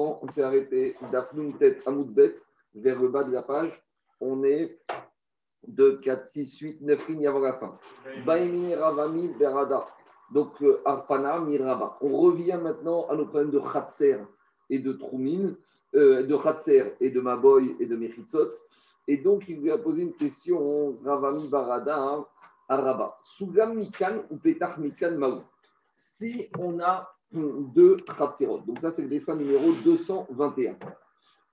on s'est arrêté d'Afnoum tête Amoudbet vers le bas de la page. On est de 4, 6, 8, 9 lignes avant la fin. Baimini Ravami Berada. Donc, euh, Arpana Miraba. On revient maintenant à nos problèmes de Khatser et de Troumin, euh, de Khatser et de Maboy et de Mechitzot. Et donc, il lui a posé une question, Ravami Barada, hein, à Rabat. Sugam Mikan ou Petach Mikan Maou. Si on a deux Khatserot, donc ça c'est le dessin numéro 221.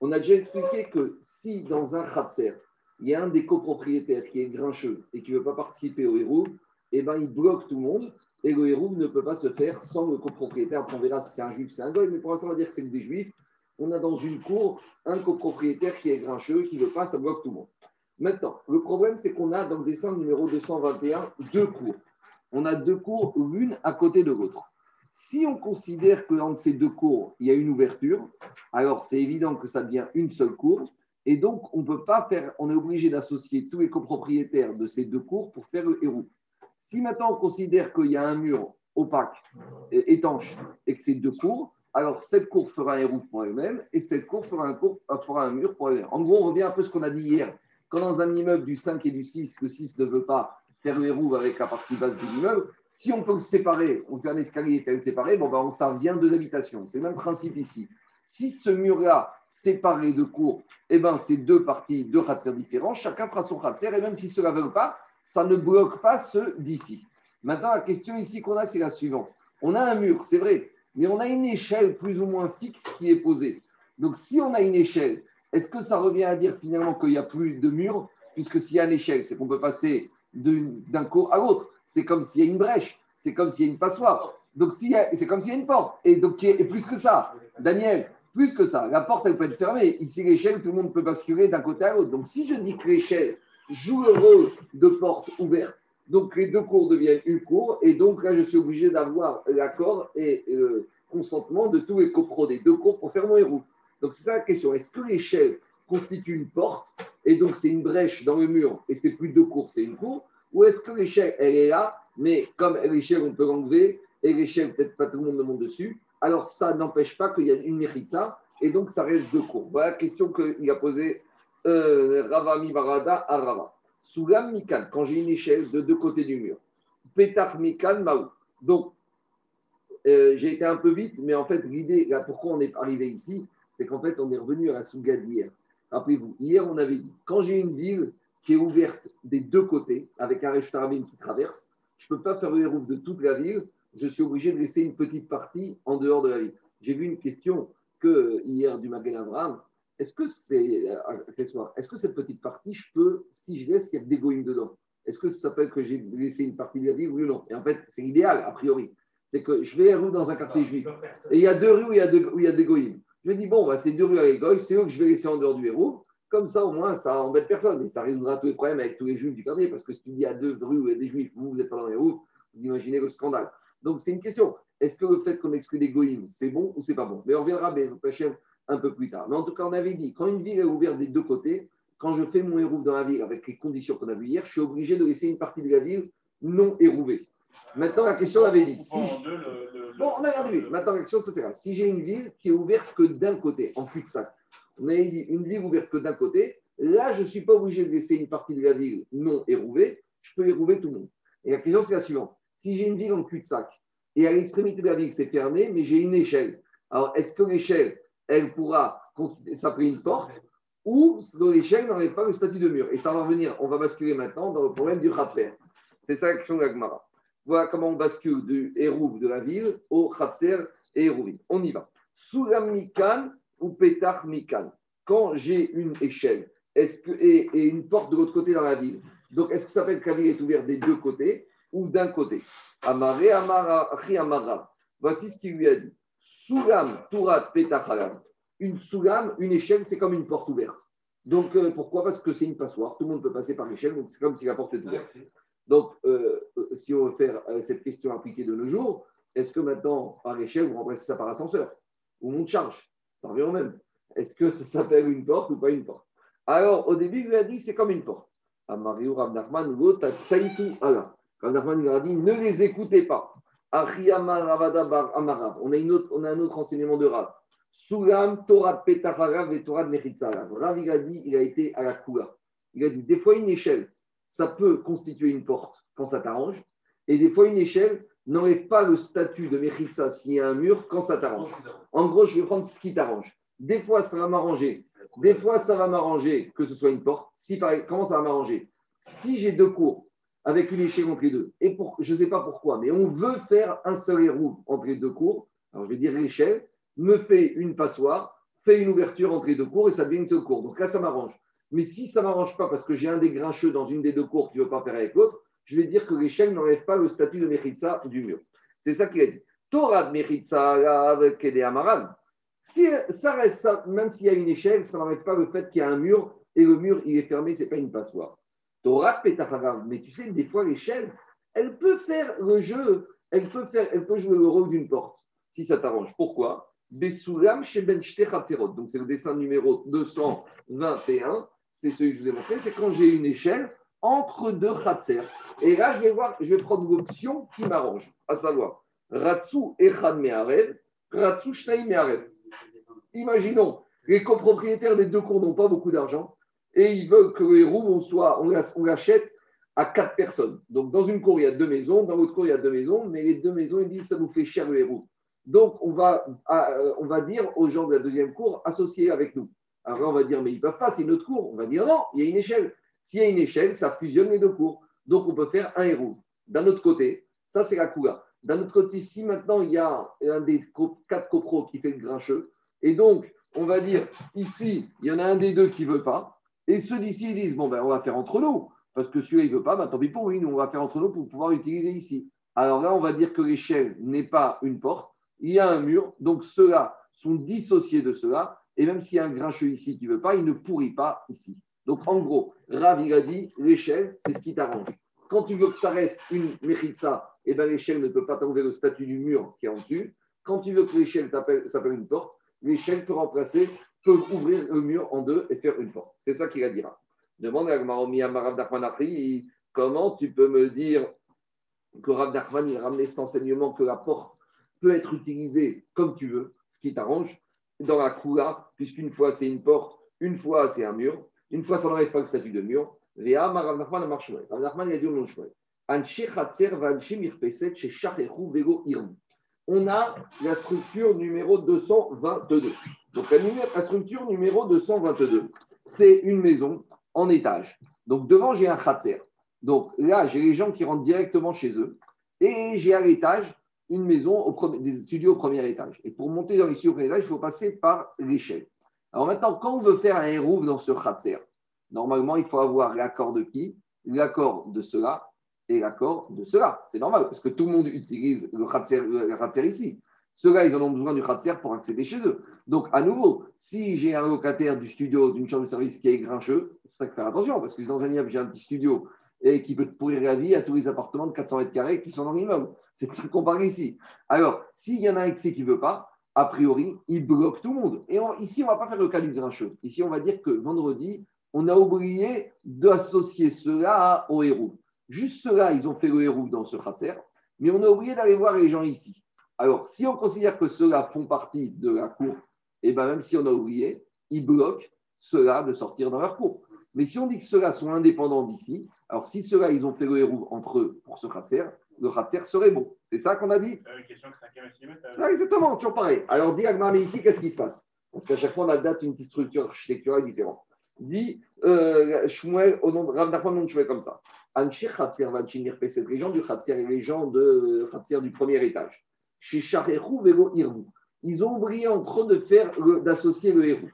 On a déjà expliqué que si dans un Khatser, il y a un des copropriétaires qui est grincheux et qui ne veut pas participer au héros, eh ben, il bloque tout le monde et le héros ne peut pas se faire sans le copropriétaire. on verra si c'est un juif, c'est un goy, mais pour l'instant, on va dire que c'est des juifs on a dans une cour un copropriétaire qui est grincheux, qui ne veut pas, ça bloque tout le monde. Maintenant, le problème, c'est qu'on a dans le dessin numéro 221 deux cours. On a deux cours, l'une à côté de l'autre. Si on considère que dans ces deux cours, il y a une ouverture, alors c'est évident que ça devient une seule cour. Et donc, on peut pas faire, on est obligé d'associer tous les copropriétaires de ces deux cours pour faire le héros. Si maintenant on considère qu'il y a un mur opaque, étanche, et que c'est deux cours, alors cette cour fera un héros pour elle-même et cette cour fera un, euh, fera un mur pour elle-même. En gros, on revient un peu à ce qu'on a dit hier. Quand dans un immeuble du 5 et du 6, le 6 ne veut pas faire avec la partie basse de l'immeuble, si on peut le séparer, on fait un escalier et le séparer, bon, ben, ça vient deux habitations. C'est le même principe ici. Si ce mur-là, séparé de cours, eh ben, c'est deux parties, deux khatser différents, chacun fera son khatser, et même si cela ne veut pas, ça ne bloque pas ceux d'ici. Maintenant, la question ici qu'on a, c'est la suivante. On a un mur, c'est vrai, mais on a une échelle plus ou moins fixe qui est posée. Donc, si on a une échelle, est-ce que ça revient à dire finalement qu'il n'y a plus de mur Puisque s'il y a une échelle, c'est qu'on peut passer d'un cours à l'autre. C'est comme s'il y a une brèche, c'est comme s'il y a une passoire. Donc, c'est comme s'il y a une porte. Et donc, et plus que ça, Daniel, plus que ça, la porte, elle peut être fermée. Ici, l'échelle, tout le monde peut basculer d'un côté à l'autre. Donc, si je dis que l'échelle joue le rôle de porte ouverte, donc les deux cours deviennent une cour, et donc là, je suis obligé d'avoir l'accord et le euh, consentement de tous les copros des deux cours pour faire mon héros. Donc c'est ça la question. Est-ce que l'échelle constitue une porte, et donc c'est une brèche dans le mur, et c'est plus deux cours, c'est une cour, ou est-ce que l'échelle, elle est là, mais comme l'échelle, on peut l'enlever, et l'échelle, peut-être pas tout le monde ne monte dessus, alors ça n'empêche pas qu'il y a une ça, et donc ça reste deux cours. Voilà la question qu'il a posée euh, Ravami Varada à Rava. Sougam Mikan, quand j'ai une échelle de deux côtés du mur. Petach Mikan Maou. Donc, euh, j'ai été un peu vite, mais en fait, l'idée, là, pourquoi on est arrivé ici, c'est qu'en fait, on est revenu à la Souga. Rappelez-vous, hier, on avait dit, quand j'ai une ville qui est ouverte des deux côtés, avec un Rechtarabim qui traverse, je ne peux pas faire le hérouf de toute la ville, je suis obligé de laisser une petite partie en dehors de la ville. J'ai vu une question que hier du Magen Abraham, est-ce que c'est euh, est-ce que cette petite partie, je peux, si je laisse, qu'il y a des goïms dedans? Est-ce que ça s'appelle que j'ai laissé une partie de la ville, oui ou non? Et en fait, c'est idéal, a priori. C'est que je vais à dans un quartier juif. Et il y a deux rues où il y a, où il y a des goïms. Je dis, bon, bah, c'est deux rues avec goïms, c'est eux que je vais laisser en dehors du héros. Comme ça, au moins, ça embête personne. Et ça résoudra tous les problèmes avec tous les juifs du quartier. Parce que si tu dis à deux rues où il y a des juifs, vous, vous n'êtes pas dans les rues, vous imaginez le scandale. Donc, c'est une question. Est-ce que le fait qu'on exclut des goïms, c'est bon ou c'est pas bon? Mais on mais un peu plus tard. Mais en tout cas, on avait dit, quand une ville est ouverte des deux côtés, quand je fais mon hérouf dans la ville avec les conditions qu'on a vues hier, je suis obligé de laisser une partie de la ville non érouvée. Maintenant, la question, on avait dit. Si... Bon, on a vu. Maintenant, la question, c'est. Si j'ai une ville qui est ouverte que d'un côté, en cul-de-sac, on avait dit une ville ouverte que d'un côté, là, je ne suis pas obligé de laisser une partie de la ville non érouvée, je peux érouver tout le monde. Et la question, c'est la suivante. Si j'ai une ville en cul-de-sac et à l'extrémité de la ville, c'est fermé, mais j'ai une échelle, alors est-ce que l'échelle, elle pourra s'appeler une porte, ou l'échelle n'enlève pas le statut de mur? Et ça va revenir, on va basculer maintenant dans le problème du Khatser. C'est ça la question de la Voilà comment on bascule du Héroub de la ville au Khatser et Hérouvim. On y va. Soulam Mikan ou Petach Mikan. Quand j'ai une échelle est-ce que, et, une porte de l'autre côté dans la ville, donc est-ce que ça fait que la ville est ouverte des deux côtés ou d'un côté? Amare Amara Amara. Voici ce qu'il lui a dit. Soulam Turat Petach une sougam, une échelle, c'est comme une porte ouverte. Donc, euh, pourquoi? Parce que c'est une passoire. Tout le monde peut passer par l'échelle, donc c'est comme si la porte était ouverte. Donc, euh, euh, si on veut faire cette question appliquée de nos jours, est-ce que maintenant, par échelle, vous remplacez ça par ascenseur Ou monte charge? Ça revient au même. Est-ce que ça s'appelle une porte ou pas une porte? Alors, au début, il a dit c'est comme une porte. Amariou Rav Nachman, Allah. Rav Nachman, il a dit ne les écoutez pas. On a, une autre, on a un autre enseignement de Rav. Soulam, Torah Petacharav et Torah. Rav, il a dit, il a été à la Kula. Il a dit, des fois, une échelle, ça peut constituer une porte quand ça t'arrange. Et des fois, une échelle n'enlève pas le statut de Mechitza s'il y a un mur quand ça t'arrange. En gros, je vais prendre ce qui t'arrange. Des fois, ça va m'arranger. Des fois, ça va m'arranger que ce soit une porte. Si, comment ça va m'arranger? Si j'ai deux cours avec une échelle entre les deux, et pour, je ne sais pas pourquoi, mais on veut faire un seul héros entre les deux cours, alors je vais dire l'échelle, me fait une passoire, fait une ouverture entre les deux cours et ça devient une seule cour. Donc là, ça m'arrange. Mais si ça ne m'arrange pas parce que j'ai un des grincheux dans une des deux cours qui ne veut pas faire avec l'autre, je vais dire que l'échelle n'enlève pas le statut de Mechitza du mur. C'est ça qu'il a dit. Torah de avec Amaran. Si ça reste même s'il y a une échelle, ça n'enlève pas le fait qu'il y a un mur et le mur il est fermé, ce n'est pas une passoire. Torah Petachagav. Mais tu sais, des fois, l'échelle, elle peut faire le jeu, elle peut, faire, jouer le rôle d'une porte, si ça t'arrange. Pourquoi? Besoulam Donc, c'est le dessin numéro 221. C'est celui que je vous ai montré. C'est quand j'ai une échelle entre deux Khatser. Et là, je vais, voir, je vais prendre l'option qui m'arrange, à savoir Ratsu Echad Me'arev, Ratsu Shnei Me'arev. Imaginons, les copropriétaires des deux cours n'ont pas beaucoup d'argent et ils veulent que les roues, on, on l'achète à quatre personnes. Donc, dans une cour, il y a deux maisons, dans l'autre cour, il y a deux maisons, mais les deux maisons, ils disent ça nous fait cher les roues. Donc, on va, euh, on va dire aux gens de la deuxième cour, associés avec nous. Là, on va dire, mais ils ne peuvent pas, c'est une autre cour. On va dire, non, il y a une échelle. S'il y a une échelle, ça fusionne les deux cours. Donc, on peut faire un héros. D'un autre côté, ça, c'est la coula. D'un autre côté, si maintenant il y a un des quatre copros qui fait le grincheux, et donc, on va dire, ici, il y en a un des deux qui ne veut pas, et ceux d'ici, ils disent, bon, ben, on va faire entre nous, parce que celui-là, il ne veut pas, ben, tant pis pour lui, nous, on va faire entre nous pour pouvoir l'utiliser ici. Alors là, on va dire que l'échelle n'est pas une porte, il y a un mur, donc ceux-là sont dissociés de ceux-là, et même s'il y a un grincheux ici qui ne veut pas, il ne pourrit pas ici. Donc, en gros, Rav, il a dit, l'échelle, c'est ce qui t'arrange. Quand tu veux que ça reste une méritza, eh ben, l'échelle ne peut pas t'enlever le statut du mur qui est en dessus. Quand tu veux que l'échelle s'appelle une porte, l'échelle peut remplacer, peut ouvrir le mur en deux et faire une porte. C'est ça qu'il a dit. Demande à Maromi comment tu peux me dire que Rav Nachman ramené cet enseignement que la porte peut être utilisée comme tu veux, ce qui t'arrange, dans la coula, puisqu'une fois c'est une porte, une fois c'est un mur. Une fois, ça n'enlève pas le statut de mur. On a la structure numéro 222. Donc, la structure numéro 222, c'est une maison en étage. Donc, devant, j'ai un khatser. Donc, là, j'ai les gens qui rentrent directement chez eux. Et j'ai à l'étage une maison, au des studios au premier étage. Et pour monter dans les studios au premier étage, il faut passer par l'échelle. Alors maintenant, quand on veut faire un hérouf dans ce khatser, normalement, il faut avoir l'accord de qui? L'accord de cela et l'accord de cela. C'est normal, parce que tout le monde utilise le khatser, ici. Ceux-là, ils en ont besoin du khatser pour accéder chez eux. Donc, à nouveau, si j'ai un locataire du studio, d'une chambre de service qui est grincheux, c'est ça qu'il faut faire attention, parce que dans un immeuble, j'ai un petit studio et qui peut pourrir la vie à tous les appartements de 400 mètres carrés qui sont dans l'immeuble. C'est ça qu'on parle ici. Alors, s'il y en a un excès qui ne veut pas, a priori, il bloque tout le monde. Et ici, on ne va pas faire le cas du grincheux. Ici, on va dire que vendredi, on a oublié d'associer cela au héros. Juste cela, ils ont fait le héros dans ce khatser, mais on a oublié d'aller voir les gens ici. Alors, si on considère que ceux-là font partie de la cour, et eh bien même si on a oublié, ils bloquent ceux-là de sortir dans leur cour. Mais si on dit que ceux-là sont indépendants d'ici, alors si ceux-là, ils ont fait le héros entre eux pour ce khatser, le khatser serait bon. C'est ça qu'on a dit euh, question ah, Exactement, toujours pareil. Alors, dis Agmar, mais ici, qu'est-ce qui se passe? Parce qu'à chaque fois, on a date une petite structure architecturale différente dit euh, Shmuel, au nom de Rav Nachman, nom comme ça. Anshir Khatser Peset, les gens du Khatser et les gens de Khatser du premier étage. Chez Sharechu Vego Irbu. Ils ont oublié en train de faire, d'associer le héros.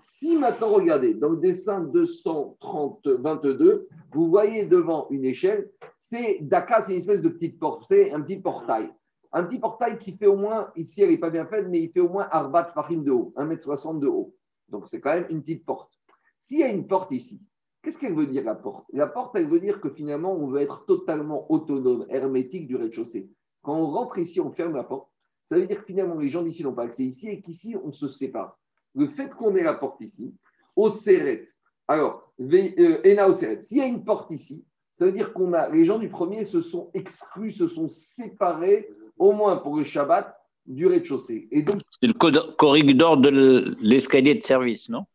Si maintenant, regardez, dans le dessin 230, 22, vous voyez devant une échelle, c'est Daka, c'est une espèce de petite porte, c'est un petit portail un petit portail qui fait au moins, ici elle n'est pas bien faite, mais il fait au moins Arbat Fahim de haut, 1m60 de haut. Donc c'est quand même une petite porte. S'il y a une porte ici, qu'est-ce qu'elle veut dire la porte? La porte, elle veut dire que finalement, on veut être totalement autonome, hermétique du rez-de-chaussée. Quand on rentre ici, on ferme la porte. Ça veut dire que finalement, les gens d'ici n'ont pas accès ici et qu'ici, on se sépare. Le fait qu'on ait la porte ici, au Seret, alors, euh, Ena au Seret, s'il y a une porte ici, ça veut dire qu'on a, les gens du premier se sont exclus, se sont séparés au moins pour le Shabbat du rez-de-chaussée. Et donc, c'est le corridor de l'escalier de service, non?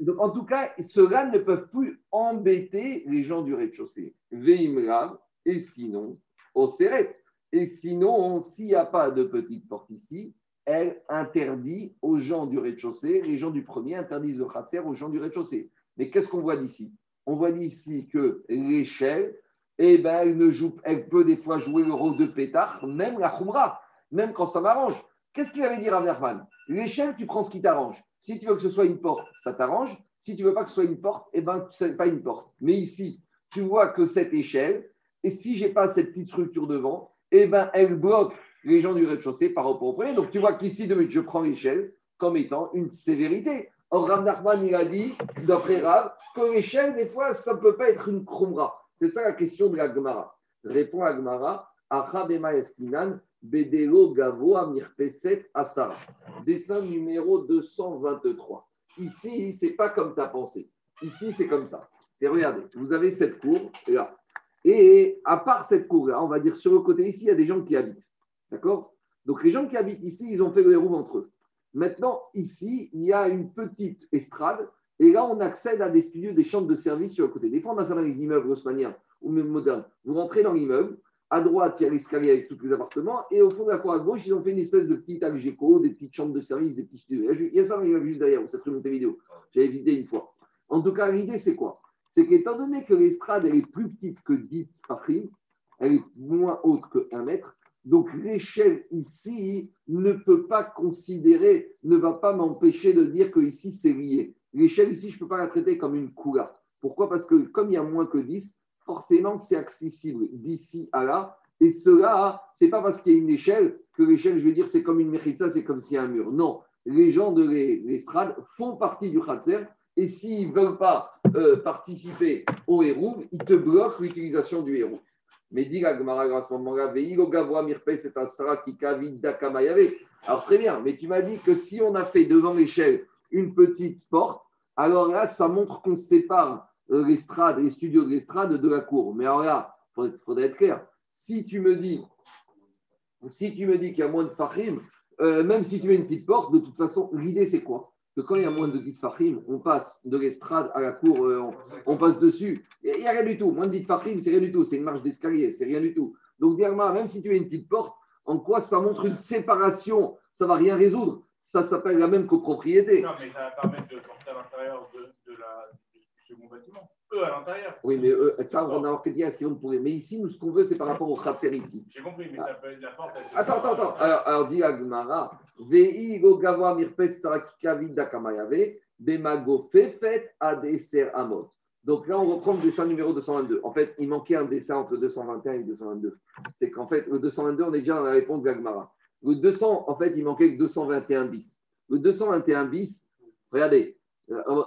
donc, en tout cas, ceux-là ne peuvent plus embêter les gens du rez-de-chaussée. Veimrav, et sinon, au Seret. Et sinon, s'il n'y a pas de petite porte ici, elle interdit aux gens du rez-de-chaussée, les gens du premier interdisent le khatser aux gens du rez-de-chaussée. Mais qu'est-ce qu'on voit d'ici? On voit d'ici que l'échelle, eh ben, elle, peut des fois jouer le rôle de pétard, même la khumra, même quand ça m'arrange. Qu'est-ce qu'il avait dit à Verman L'échelle, tu prends ce qui t'arrange. Si tu veux que ce soit une porte, ça t'arrange. Si tu veux pas que ce soit une porte, eh ben, ce n'est pas une porte. Mais ici, tu vois que cette échelle, et si j'ai pas cette petite structure devant, eh ben, elle bloque les gens du rez-de-chaussée par rapport au premier. Donc, tu vois qu'ici, je prends l'échelle comme étant une sévérité. Or, Rav Nachman, il a dit, d'après Rav, que l'échelle, des fois, ça ne peut pas être une krumra. C'est ça la question de la Gemara. Répond la Gemara, Achabema Eskinan, Bedelo Gavo Mirpeset Asara. Dessin numéro 223. Ici, c'est pas comme tu as pensé. Ici, c'est comme ça. C'est, regardez, vous avez cette cour là. Et à part cette cour-là, on va dire sur le côté ici, il y a des gens qui habitent. D'accord? Donc les gens qui habitent ici, ils ont fait le héros entre eux. Maintenant, ici, il y a une petite estrade. Et là, on accède à des studios, des chambres de service sur le côté. Des fois, on a ça dans les immeubles haussmanniens ou même modernes. Vous rentrez dans l'immeuble, à droite, il y a l'escalier avec tous les appartements. Et au fond de la cour à gauche, ils ont fait une espèce de petit Algeco, des petites chambres de service, des petits studios. Il y a ça dans l'immeuble juste derrière. Vous avez monté vidéo. J'avais visité une fois. En tout cas, l'idée, c'est quoi? C'est qu'étant donné que l'estrade, est plus petite que 10 Fahim, elle est moins haute que 1 mètre, donc l'échelle ici ne peut pas considérer, ne va pas m'empêcher de dire que ici c'est lié. L'échelle ici, je ne peux pas la traiter comme une coula. Pourquoi? Parce que comme il y a moins que 10, forcément c'est accessible d'ici à là. Et cela, c'est pas parce qu'il y a une échelle que l'échelle, je veux dire, c'est comme une méritza, c'est comme s'il y a un mur. Non, les gens de l'estrade font partie du khatser. Et s'ils ne veulent pas euh, participer au héros, ils te bloquent l'utilisation du héros. Mais dit la à ce moment-là, c'est un Sara qui Alors très bien, mais tu m'as dit que si on a fait devant l'échelle une petite porte, alors là, ça montre qu'on sépare euh, les studios de l'estrade de la cour. Mais alors là, il faudrait, être clair. Si tu me dis, si tu me dis qu'il y a moins de fahim, euh, même si tu mets une petite porte, de toute façon, l'idée c'est quoi? Que quand il y a moins de dit fahim, on passe de l'estrade à la cour, euh, on, passe dessus. Il n'y a, rien du tout. Moins de dit fahim, c'est rien du tout. C'est une marche d'escalier, c'est rien du tout. Donc, Diagma, même si tu as une petite porte, en quoi ça montre une séparation? Ça ne va rien résoudre. Ça s'appelle la même copropriété. Non, mais ça va permettre de porter à l'intérieur de, la, du second bâtiment. Eux à l'intérieur. Oui, mais eux, ça, on a fait bien ce qu'ils vont pourrir. Mais ici, nous, ce qu'on veut, c'est par rapport au Khatser ici. J'ai compris, mais ça peut être la porte. Attends, attends, attends. Alors, alors dit Agmara, Donc là, on reprend le dessin numéro 222. En fait, il manquait un dessin entre 221 et 222. C'est qu'en fait, le 222, on est déjà dans la réponse d'Agmara. Le 200, en fait, il manquait le 221 bis. Le 221 bis, regardez,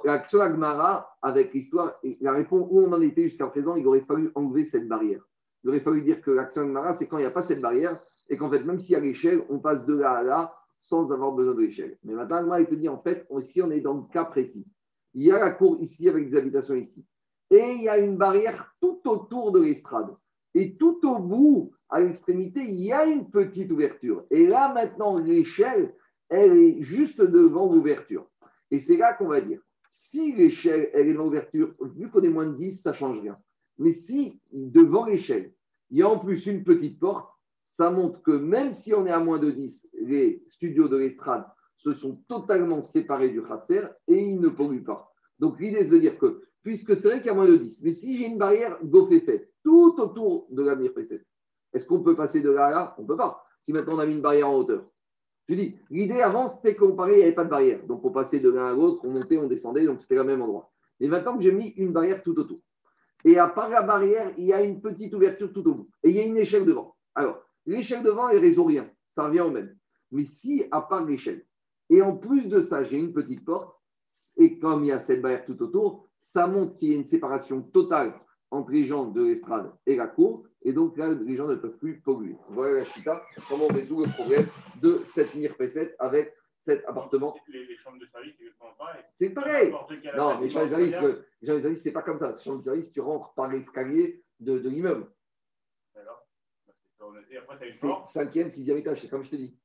L'action Agmara, avec l'histoire, la réponse où on en était jusqu'à présent, il aurait fallu enlever cette barrière. Il aurait fallu dire que l'action Agmara, c'est quand il n'y a pas cette barrière et qu'en fait, même y a l'échelle, on passe de là à là sans avoir besoin de l'échelle. Mais maintenant, il te dit en fait, ici, on est dans le cas précis. Il y a la cour ici avec des habitations ici. Et il y a une barrière tout autour de l'estrade. Et tout au bout, à l'extrémité, il y a une petite ouverture. Et là, maintenant, l'échelle, elle est juste devant l'ouverture. Et c'est là qu'on va dire, si l'échelle, elle est dans l'ouverture, vu qu'on est moins de 10, ça ne change rien. Mais si devant l'échelle, il y a en plus une petite porte, ça montre que même si on est à moins de 10, les studios de l'estrade se sont totalement séparés du Khatser et ils ne polluent pas. Donc l'idée est de dire que, puisque c'est vrai qu'il y a moins de 10, mais si j'ai une barrière fait faite tout autour de l'avenir précédent, est-ce qu'on peut passer de là à là? On ne peut pas. Si maintenant on a mis une barrière en hauteur, je dis, l'idée avant, c'était qu'on parlait, il n'y avait pas de barrière. Donc, on passait de l'un à l'autre, on montait, on descendait, donc c'était le même endroit. Mais maintenant que j'ai mis une barrière tout autour, et à part la barrière, il y a une petite ouverture tout au bout, et il y a une échelle devant. Alors, l'échelle devant, elle résout rien, ça revient au même. Mais si, à part l'échelle, et en plus de ça, j'ai une petite porte, et comme il y a cette barrière tout autour, ça montre qu'il y a une séparation totale entre les gens de l'estrade et la cour, et donc là, les gens ne peuvent plus polluer. Voilà la chita, comment on résout le problème de cette mirpesette avec cet appartement? Les, chambres de service, c'est pareil. Non, mais les chambres de service, les chambres de service, c'est pas comme ça. Les chambres de service, tu rentres par l'escalier de, de l'immeuble. Et après, tu as une C'est porte. cinquième, sixième étage, c'est comme je te dis.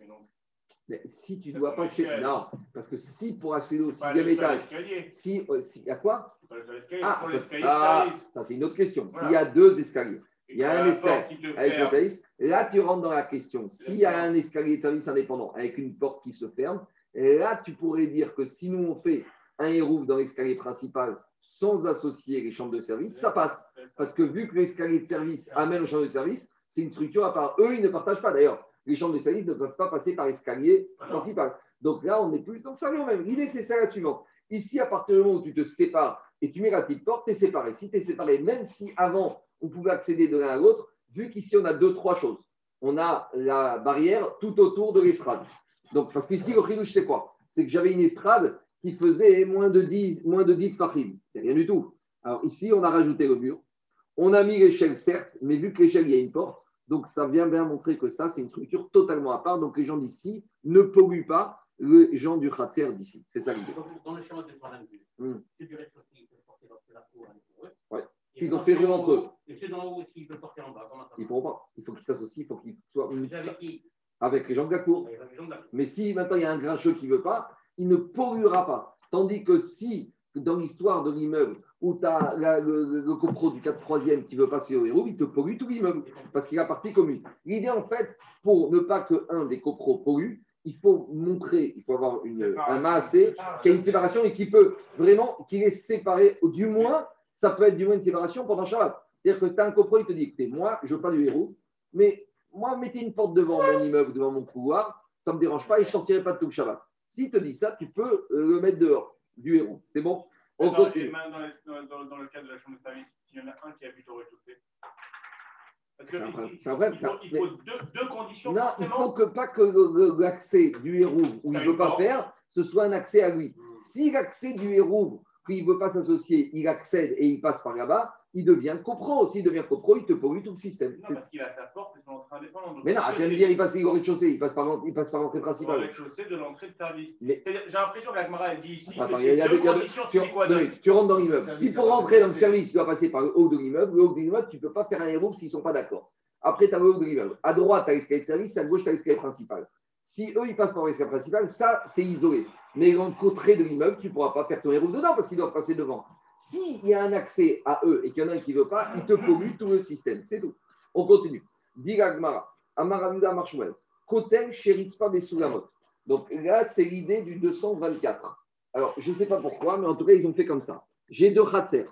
Et donc, Mais si tu dois passer. échelle. Non, parce que si pour accéder au sixième étage, si. euh, si à quoi? Ah, ça, ça, c'est une autre question. Voilà. S'il y a deux escaliers, Et il y a un escalier là tu rentres dans la question. S'il y a un escalier de service indépendant avec une porte qui se ferme, et là tu pourrais dire que si nous on fait un hérouf dans l'escalier principal sans associer les chambres de service, ça passe. Parce que vu que l'escalier de service amène aux chambres de service, c'est une structure à part. Eux, ils ne partagent pas d'ailleurs. Les chambres de service ne peuvent pas passer par l'escalier principal. Donc là, on n'est plus. Donc ça revient au même. L'idée, c'est ça la suivante. Ici, à partir du moment où tu te sépares et tu mets la petite porte, tu es séparé. Si tu es séparé, même si avant, on pouvait accéder de l'un à l'autre, vu qu'ici, on a deux, trois choses. On a la barrière tout autour de l'estrade. Donc, parce qu'ici, le chidouche, c'est quoi? C'est que j'avais une estrade qui faisait moins de 10, moins de 10 fachim. C'est rien du tout. Alors ici, on a rajouté le mur. On a mis l'échelle, certes, mais vu que l'échelle, il y a une porte, donc ça vient bien montrer que ça, c'est une structure totalement à part. Donc les gens d'ici ne polluent pas les gens du Khatser d'ici. C'est ça l'idée. Dans le schéma de 122, Hmm. c'est du rez-de-chaussée, porter la cour avec eux. Ouais. S'ils ont fait rue entre eux. Et ceux d'en haut aussi, ils peuvent porter en bas. Comment ça Ils ne pourront pas. Il faut qu'ils s'associent, il faut qu'ils soient avec qui avec les gens de la cour. Avec les gens de la cour. Mais si maintenant il y a un grincheux qui ne veut pas, il ne polluera pas. Tandis que si, dans l'histoire de l'immeuble, où tu as le, le- le copro du 4 3e qui veut passer au héros, il te pollue tout l'immeuble parce qu'il a partie commune. L'idée, en fait, pour ne pas qu'un des copros pollue, il faut montrer, il faut avoir une, un maassé qui a une séparation et qui peut vraiment, qu'il est séparé, du moins, ça peut être du moins une séparation pendant Shabbat. C'est-à-dire que tu as un copro, il te dit, écoutez, moi, je veux pas du héros, mais moi, mettez une porte devant mon immeuble, devant mon couloir, ça ne me dérange pas et je ne sortirai pas de tout le Shabbat. S'il te dit ça, tu peux euh, le mettre dehors, du héros. C'est bon? On Dans, continue. dans, les- dans- le cas de la chambre de service, s'il y en a un qui habite au rez-de-chaussée. Parce que C'est un il- vrai- il, faut, il faut deux, deux conditions. Non, il faut que pas que l'accès du héros où il ne veut pas faire, ce soit un accès à lui. Si l'accès du héros, qu'il ne veut pas s'associer, il accède et il passe par là-bas, il devient copro. S'il devient copro, il te pollue tout le système. Non, parce qu'il a sa porte et son entrée indépendante. Donc, Mais non, tu viens de dire, il passe au rez-de-chaussée, il passe par l'entrée l'entrée au principale. rez-de-chaussée de l'entrée de service. Mais- J'ai l'impression que la Gemara elle dit ici Attends, que il y a- c'est deux conditions tu, tu rentres dans l'immeuble. Si pour rentrer dans le service, tu dois passer par le haut de l'immeuble, le haut de l'immeuble, tu ne peux pas faire un héros s'ils ne sont pas d'accord. Après, tu as le haut de l'immeuble. À droite, tu as l'escalier de service, à gauche, tu as l'escalier principal. Si eux, ils passent par l'escalier principal, ça, c'est isolé. Mais dans le côté de l'immeuble, tu ne pourras pas faire ton héros dedans parce qu'ils doivent passer devant. S'il y a un accès à eux et qu'il y en a un qui ne veut pas, ils te polluent tout le système. C'est tout. On continue. Marshmuel, Kotel Sheritzpa. Donc là, c'est l'idée du 224. Alors, je ne sais pas pourquoi, mais en tout cas, ils ont fait comme ça. J'ai deux Khatser,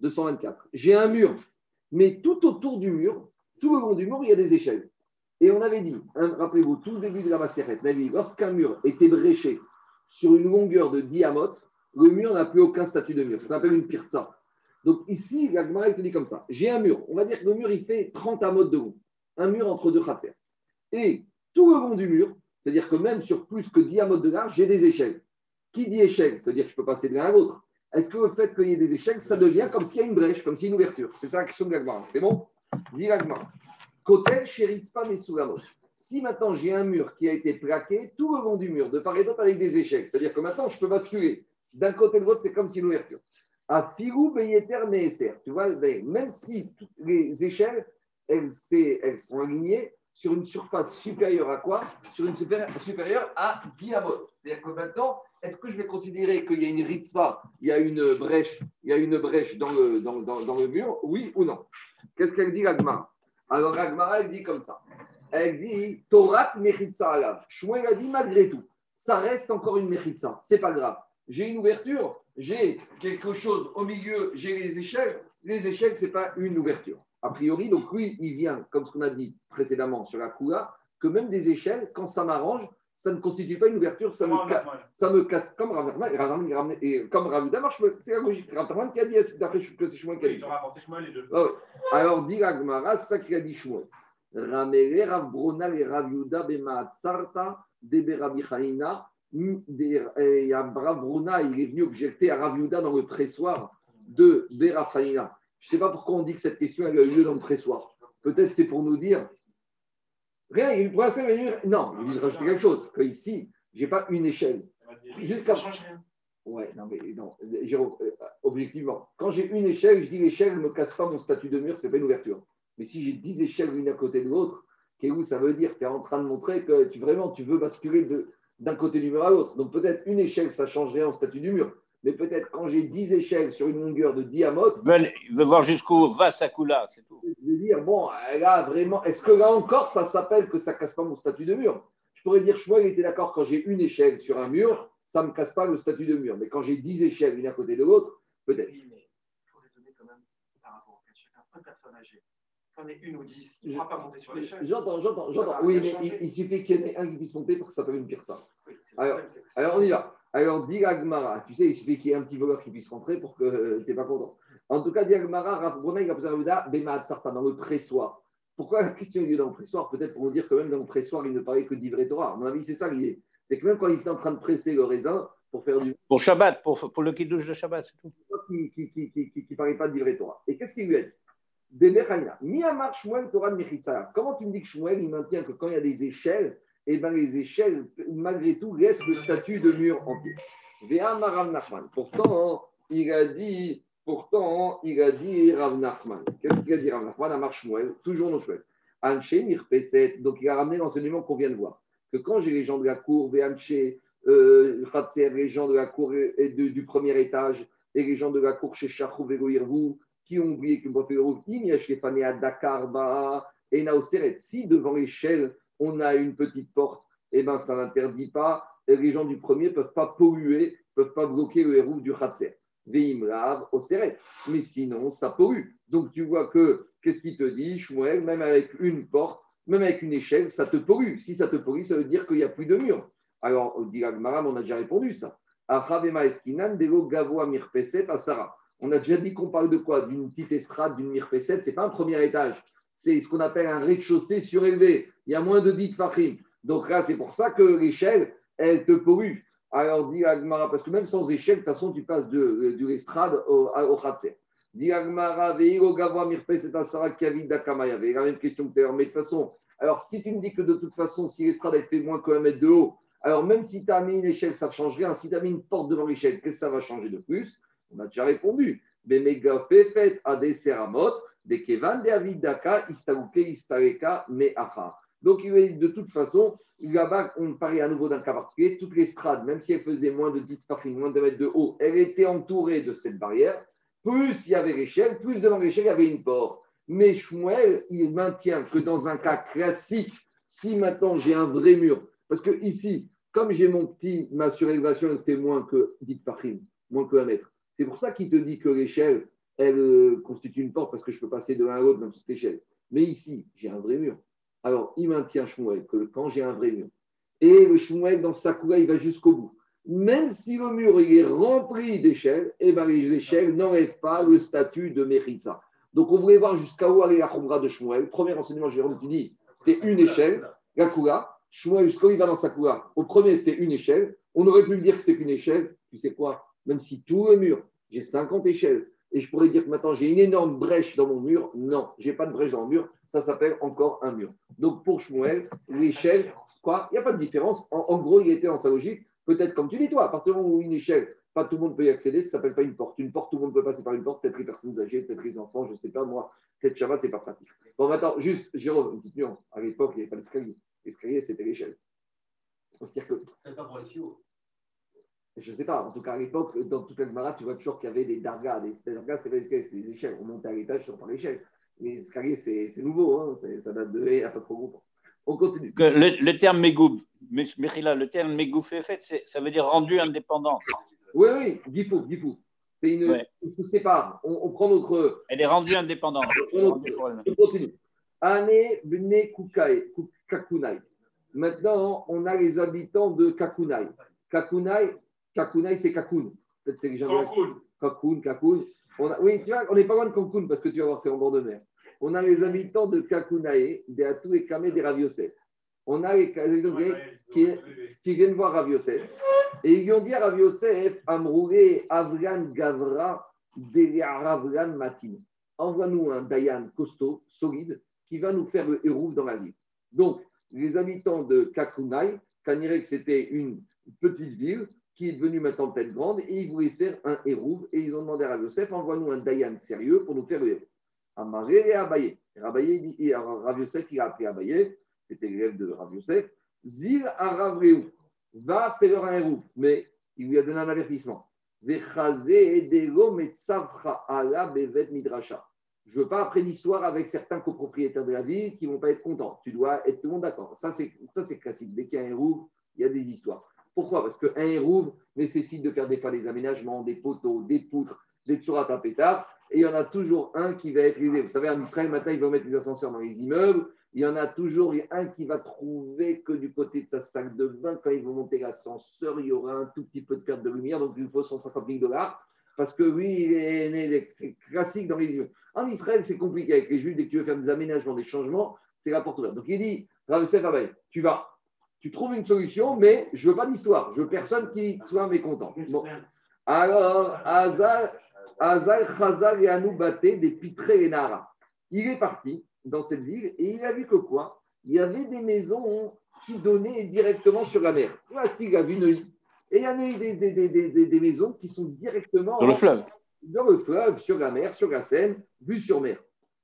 224. J'ai un mur, mais tout autour du mur, tout le long du mur, il y a des échelles. Et on avait dit, hein, rappelez-vous, tout le début de la dit, lorsqu'un mur était bréché sur une longueur de diamote, le mur n'a plus aucun statut de mur. Ça s'appelle une pirza. Donc ici, la Gemara, il te dit comme ça. J'ai un mur. On va dire que le mur, il fait 30 amotes de long. Un mur entre deux khatser. Et tout le long du mur, c'est-à-dire que même sur plus que 10 amotes de large, j'ai des échelles. Qui dit échelle C'est-à-dire que je peux passer de l'un à l'autre. Est-ce que le fait qu'il y ait des échelles, ça devient comme s'il y a une brèche, comme s'il y a une ouverture? C'est ça la question de la Gemara. C'est bon? Dit la Gemara. Kotel, Sheritzpa, Mesulamos. Si maintenant j'ai un mur qui a été plaqué tout le long du mur, de part et d'autre avec des échelles, c'est-à-dire que maintenant je peux basculer d'un côté à l'autre, c'est comme si une ouverture. À Filou, Beyeter, Meeser. Tu vois, ben, même si toutes les échelles, elles, sont alignées sur une surface supérieure à quoi? Sur une supérieure, supérieure à 10 amotes. C'est-à-dire que maintenant, est-ce que je vais considérer qu'il y a une ritzpa, il y a une brèche, il y a une brèche dans le, mur? Oui ou non? Qu'est-ce qu'elle dit, Agmara Alors, Agmara, elle dit comme ça. Elle dit Torah mechitza alav. Shmuel a dit malgré tout, ça reste encore une mechitza. C'est pas grave. J'ai une ouverture, j'ai quelque chose au milieu, j'ai les échelles. Les échelles, c'est pas une ouverture. A priori, donc lui, il vient, comme ce qu'on a dit précédemment sur la Kula, que même des échelles, quand ça m'arrange, ça ne constitue pas une ouverture, ça me, ca- ça me casse. Comme Rav Nachman- Rav et comme marche, c'est la logique. Rav Nachman qui a dit, c'est d'après que c'est Shmuel qui a dit. Ah. Alors, dit la Gemara, c'est ça qu'il a dit Shmuel. Ramele Rav Brona et Rav Yuda bemaatzarta debe Rabbi Chaina. Et Rav Bruna, il est venu objecter à Rav Yuda dans le pressoir de Berafaina. Je ne sais pas pourquoi on dit que cette question elle a eu lieu dans le pressoir. Peut-être c'est pour nous dire. Rien, il pour l'instant, il va dire- Non, il veut rajouter quelque chose. Que ici, je n'ai pas une échelle. Jusqu'à- Ça change rien. Ouais, non, mais non, euh, objectivement, quand j'ai une échelle, je dis l'échelle ne me casse pas mon statut de mur, ce n'est pas une ouverture. Mais si j'ai 10 échelles l'une à côté de l'autre, où ça veut dire que tu es en train de montrer que tu vraiment tu veux basculer de- d'un côté du mur à l'autre. Donc peut-être une échelle, ça changerait en statut du mur. Mais peut-être quand j'ai 10 échelles sur une longueur de diamètre, Il veut, il veut voir jusqu'où va sa coula, c'est tout. je vais dire, bon, là, vraiment, est-ce que là encore, ça s'appelle que ça casse pas mon statut de mur? Je pourrais dire, Shmuel était d'accord, quand j'ai une échelle sur un mur, ça ne me casse pas le statut de mur. Mais quand j'ai 10 échelles l'une à côté de l'autre, peut-être. Oui, mais il faut raisonner quand même par rapport au cas de chacun. Un personne âgée, ait une ou dix, il ne pourra pas monter sur l'échelle. J'entends, j'entends, j'entends. Oui, mais il, suffit qu'il y en ait un qui puisse monter pour que ça s'appelle une pirsa. Oui, Alors, problème, on y va. Alors, dit Agmara, tu sais, il suffit qu'il y ait un petit voleur qui puisse rentrer pour que tu n'es pas content. En tout cas, dit Agmara, Rav Brunei, Bema Sarta, dans le pressoir. Pourquoi la question est dans le pressoir? Peut-être pour nous dire que même dans le pressoir, il ne parlait que d'Ivré Torah. À mon avis, c'est ça l'idée. C'est que même quand il était en train de presser le raisin pour faire du Pour Shabbat, pour, pour le kiddush de Shabbat, c'est tout. qui qui, qui, qui, qui, qui parlait pas d'Ivré Torah. Et qu'est-ce qu'il lui a dit? Comment tu me dis que Shmuel, il maintient que quand il y a des échelles, eh ben les échelles, malgré tout, laissent le statut de mur entier. Pourtant, il a dit, pourtant, il a dit Rav Nachman. Qu'est-ce qu'il a dit Rav Nachman? À Toujours non Shmuel. Anche Mirpeset. Donc, il a ramené l'enseignement qu'on vient de voir. Que quand j'ai les gens de la cour, euh, les gens de la cour du premier étage, et les gens de la cour chez Chachou Vegoirvou, qui ont oublié faire Im Yashkefane à Dakar, Ba, et Naoseret. Si devant l'échelle, on a une petite porte, eh ben, ça n'interdit pas. Les gens du premier ne peuvent pas polluer, ne peuvent pas bloquer le héros du Khatser. Oseret. Mais sinon, ça pollue. Donc, tu vois que, qu'est-ce qu'il te dit, Shmuel, même avec une porte, même avec une échelle, ça te pollue. Si ça te pollue, ça veut dire qu'il n'y a plus de mur. Alors, dit Agmaram, on a déjà répondu ça. Achavema eskinan, delo gavoa mirpeset asara. On a déjà dit qu'on parle de quoi? D'une petite estrade, d'une mirpeset. Ce n'est pas un premier étage. C'est ce qu'on appelle un rez-de-chaussée surélevé. Il y a moins de 10 fachim. Donc là, c'est pour ça que l'échelle, elle te. Alors, dit Agmara, parce que même sans échelle, de toute façon, tu passes de, de l'estrade au, au khatser. Dit Agmara, veiro gavoa mirpeset asara kavid dakamaya. La même question que tu as. Mais de toute façon, alors si tu me dis que de toute façon, si l'estrade, elle fait moins qu'un mètre de haut, alors, même si tu as mis une échelle, ça ne change rien. Si tu as mis une porte devant l'échelle, qu'est-ce que ça va changer de plus? On a déjà répondu. Mais méga fait à des séramot, des kevan, des avidaka, istaouke, istareka, meacha. Donc, de toute façon, là-bas, on parlait à nouveau d'un cas particulier. Toute l'estrade, même si elle faisait moins de 10 parfums, moins de mètres de haut, elle était entourée de cette barrière. Plus il y avait l'échelle, plus devant l'échelle, il y avait une porte. Mais Shmuel, il maintient que dans un cas classique, si maintenant j'ai un vrai mur, parce que ici, comme j'ai mon petit, ma surélévation, elle fait moins que 10 fachim, moins que un mètre. C'est pour ça qu'il te dit que l'échelle, elle euh, constitue une porte parce que je peux passer de l'un à l'autre sur cette échelle. Mais ici, j'ai un vrai mur. Alors, il maintient Shmuel que quand j'ai un vrai mur, et le Shmuel, dans sa il va jusqu'au bout. Même si le mur il est rempli d'échelles, et ben les échelles n'enlèvent pas le statut de Mechitza. Donc, on voulait voir jusqu'à où aller la Khumra de Shmuel. Premier enseignement, Jérôme, tu dis, c'était une échelle, la coula. Shmuel, jusqu'où il va dans sa coula Au premier, c'était une échelle. On aurait pu me dire que c'était une échelle. Tu sais quoi? Même si tout le mur, j'ai 50 échelles, et je pourrais dire que maintenant j'ai une énorme brèche dans mon mur. Non, j'ai pas de brèche dans le mur. Ça s'appelle encore un mur. Donc pour Shmuel, l'échelle, quoi Il n'y a pas de différence. En, gros, il était dans sa logique. Peut-être comme tu dis toi, à partir du moment où une échelle, pas tout le monde peut y accéder, ça s'appelle pas une porte. Une porte, tout le monde peut passer par une porte. Peut-être les personnes âgées, peut-être les enfants, je ne sais pas moi. Peut-être Shabbat, c'est pas pratique. Bon, maintenant, juste, Jérôme, une petite nuance. À l'époque, il n'y avait pas d'escalier. L'escalier, c'était l'échelle. C'est-à-dire que. pas. Je ne sais pas, en tout cas à l'époque, dans toute la Gemara, tu vois toujours qu'il y avait des dargas. Des, des dargas, c'était pas des escaliers, c'était des échelles. On montait à l'étage sur par l'échelle. Les escaliers, c'est nouveau, hein, ça date de il n'y a pas trop longtemps. On continue. Le, le, terme mégoub, le terme mégoub fait fait, ça veut dire rendu indépendant. Oui, oui, Gifou, Gifou. C'est une. Ouais. On se sépare. On, on, prend notre. Elle est rendue indépendante. On, on continue. Ane Bne Kakunai. Maintenant, on a les habitants de Kakunai. Kakunai, Kakunai, c'est Kakun. Peut-être c'est les gens. Kakun, Kakun. On a, oui, tu vois, on n'est pas loin de Cancun parce que tu vas voir, c'est en bord de mer. On a les habitants de Kakunae, des Atou et Kamé, des Raviosef. On a les habitants qui, qui, viennent voir Rav Yosef. Et ils lui ont dit à Rav Yosef, Amrouré, Avran Gavra, Ravran Matin. Envoie-nous un Dayan costaud, solide, qui va nous faire le héros dans la ville. Donc, les habitants de Kakunai, Kanirek, c'était une petite ville qui est devenue maintenant tête grande, et ils voulaient faire un héros. Et ils ont demandé à Rav Yosef, envoie-nous un Dayan sérieux pour nous faire le héros. Amaré et Abaye. Rabaye, dit, et Yosef, il a appris Abaye, c'était l'élève de Rav Yosef, Zil Aravreu, va faire un héros, mais il lui a donné un avertissement. Je ne veux pas après l'histoire avec certains copropriétaires de la ville qui ne vont pas être contents. Tu dois être tout le monde d'accord. Ça, c'est classique. Dès qu'il y a un héros, il y a des histoires. Pourquoi? Parce qu'un héros nécessite de faire des fois des aménagements, des poteaux, des poutres, des tsurat à pétard, et il y en a toujours un qui va être lésé. Vous savez, en Israël, maintenant, ils vont mettre les ascenseurs dans les immeubles. Il y en a toujours un qui va trouver que du côté de sa salle de bain, quand ils vont monter l'ascenseur, il y aura un tout petit peu de perte de lumière, donc il faut 150 000 dollars. Parce que oui, c'est classique dans les immeubles. En Israël, c'est compliqué avec les juifs, dès que tu veux faire des aménagements, des changements, c'est la porte ouverte. Donc il dit, tu vas, tu trouves une solution, mais je veux pas d'histoire, je veux personne qui soit mécontent. Bon. Alors, Hazal, Hazal, Chazal et Anou Baté des Pitré et Nara. Il est parti dans cette ville et il a vu que quoi? Il y avait des maisons qui donnaient directement sur la mer. Là, il a vu Neuilly. Et il y a Neuilly des, des, des, des, des- des maisons qui sont directement Dans le fleuve. dans le fleuve, sur la mer, sur la Seine, vue sur mer.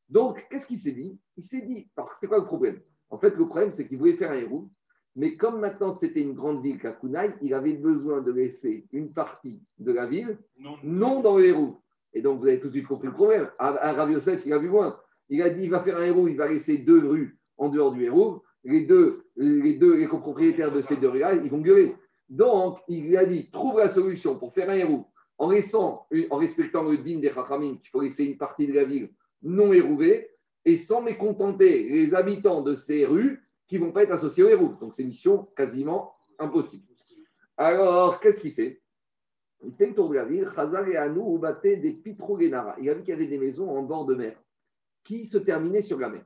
Donc, qu'est-ce qu'il s'est dit? Il s'est dit, alors c'est quoi le problème? En fait, le problème, c'est qu'il voulait faire un héros, mais comme maintenant c'était une grande ville, Kakunai, il avait besoin de laisser une partie de la ville Non. non dans le héros. Et donc, vous avez tout de suite compris le problème. À, à Rav Yosef, il a vu loin. Il a dit, il va faire un héros, il va laisser deux rues en dehors du héros. Les deux, les deux, les copropriétaires de ces deux rues-là, ils vont gueuler. Donc, il lui a dit, trouve la solution pour faire un héros en laissant, en respectant le din des Chachamim, qu'il faut laisser une partie de la ville non érouvée, et sans mécontenter les habitants de ces rues qui ne vont pas être associés au héros. Donc, c'est mission quasiment impossible. Alors, qu'est-ce qu'il fait? Il fait le tour de la ville, Chazal et Anou battaient des Pitrogenara. Il a vu qu'il y avait des maisons en bord de mer qui se terminaient sur la mer.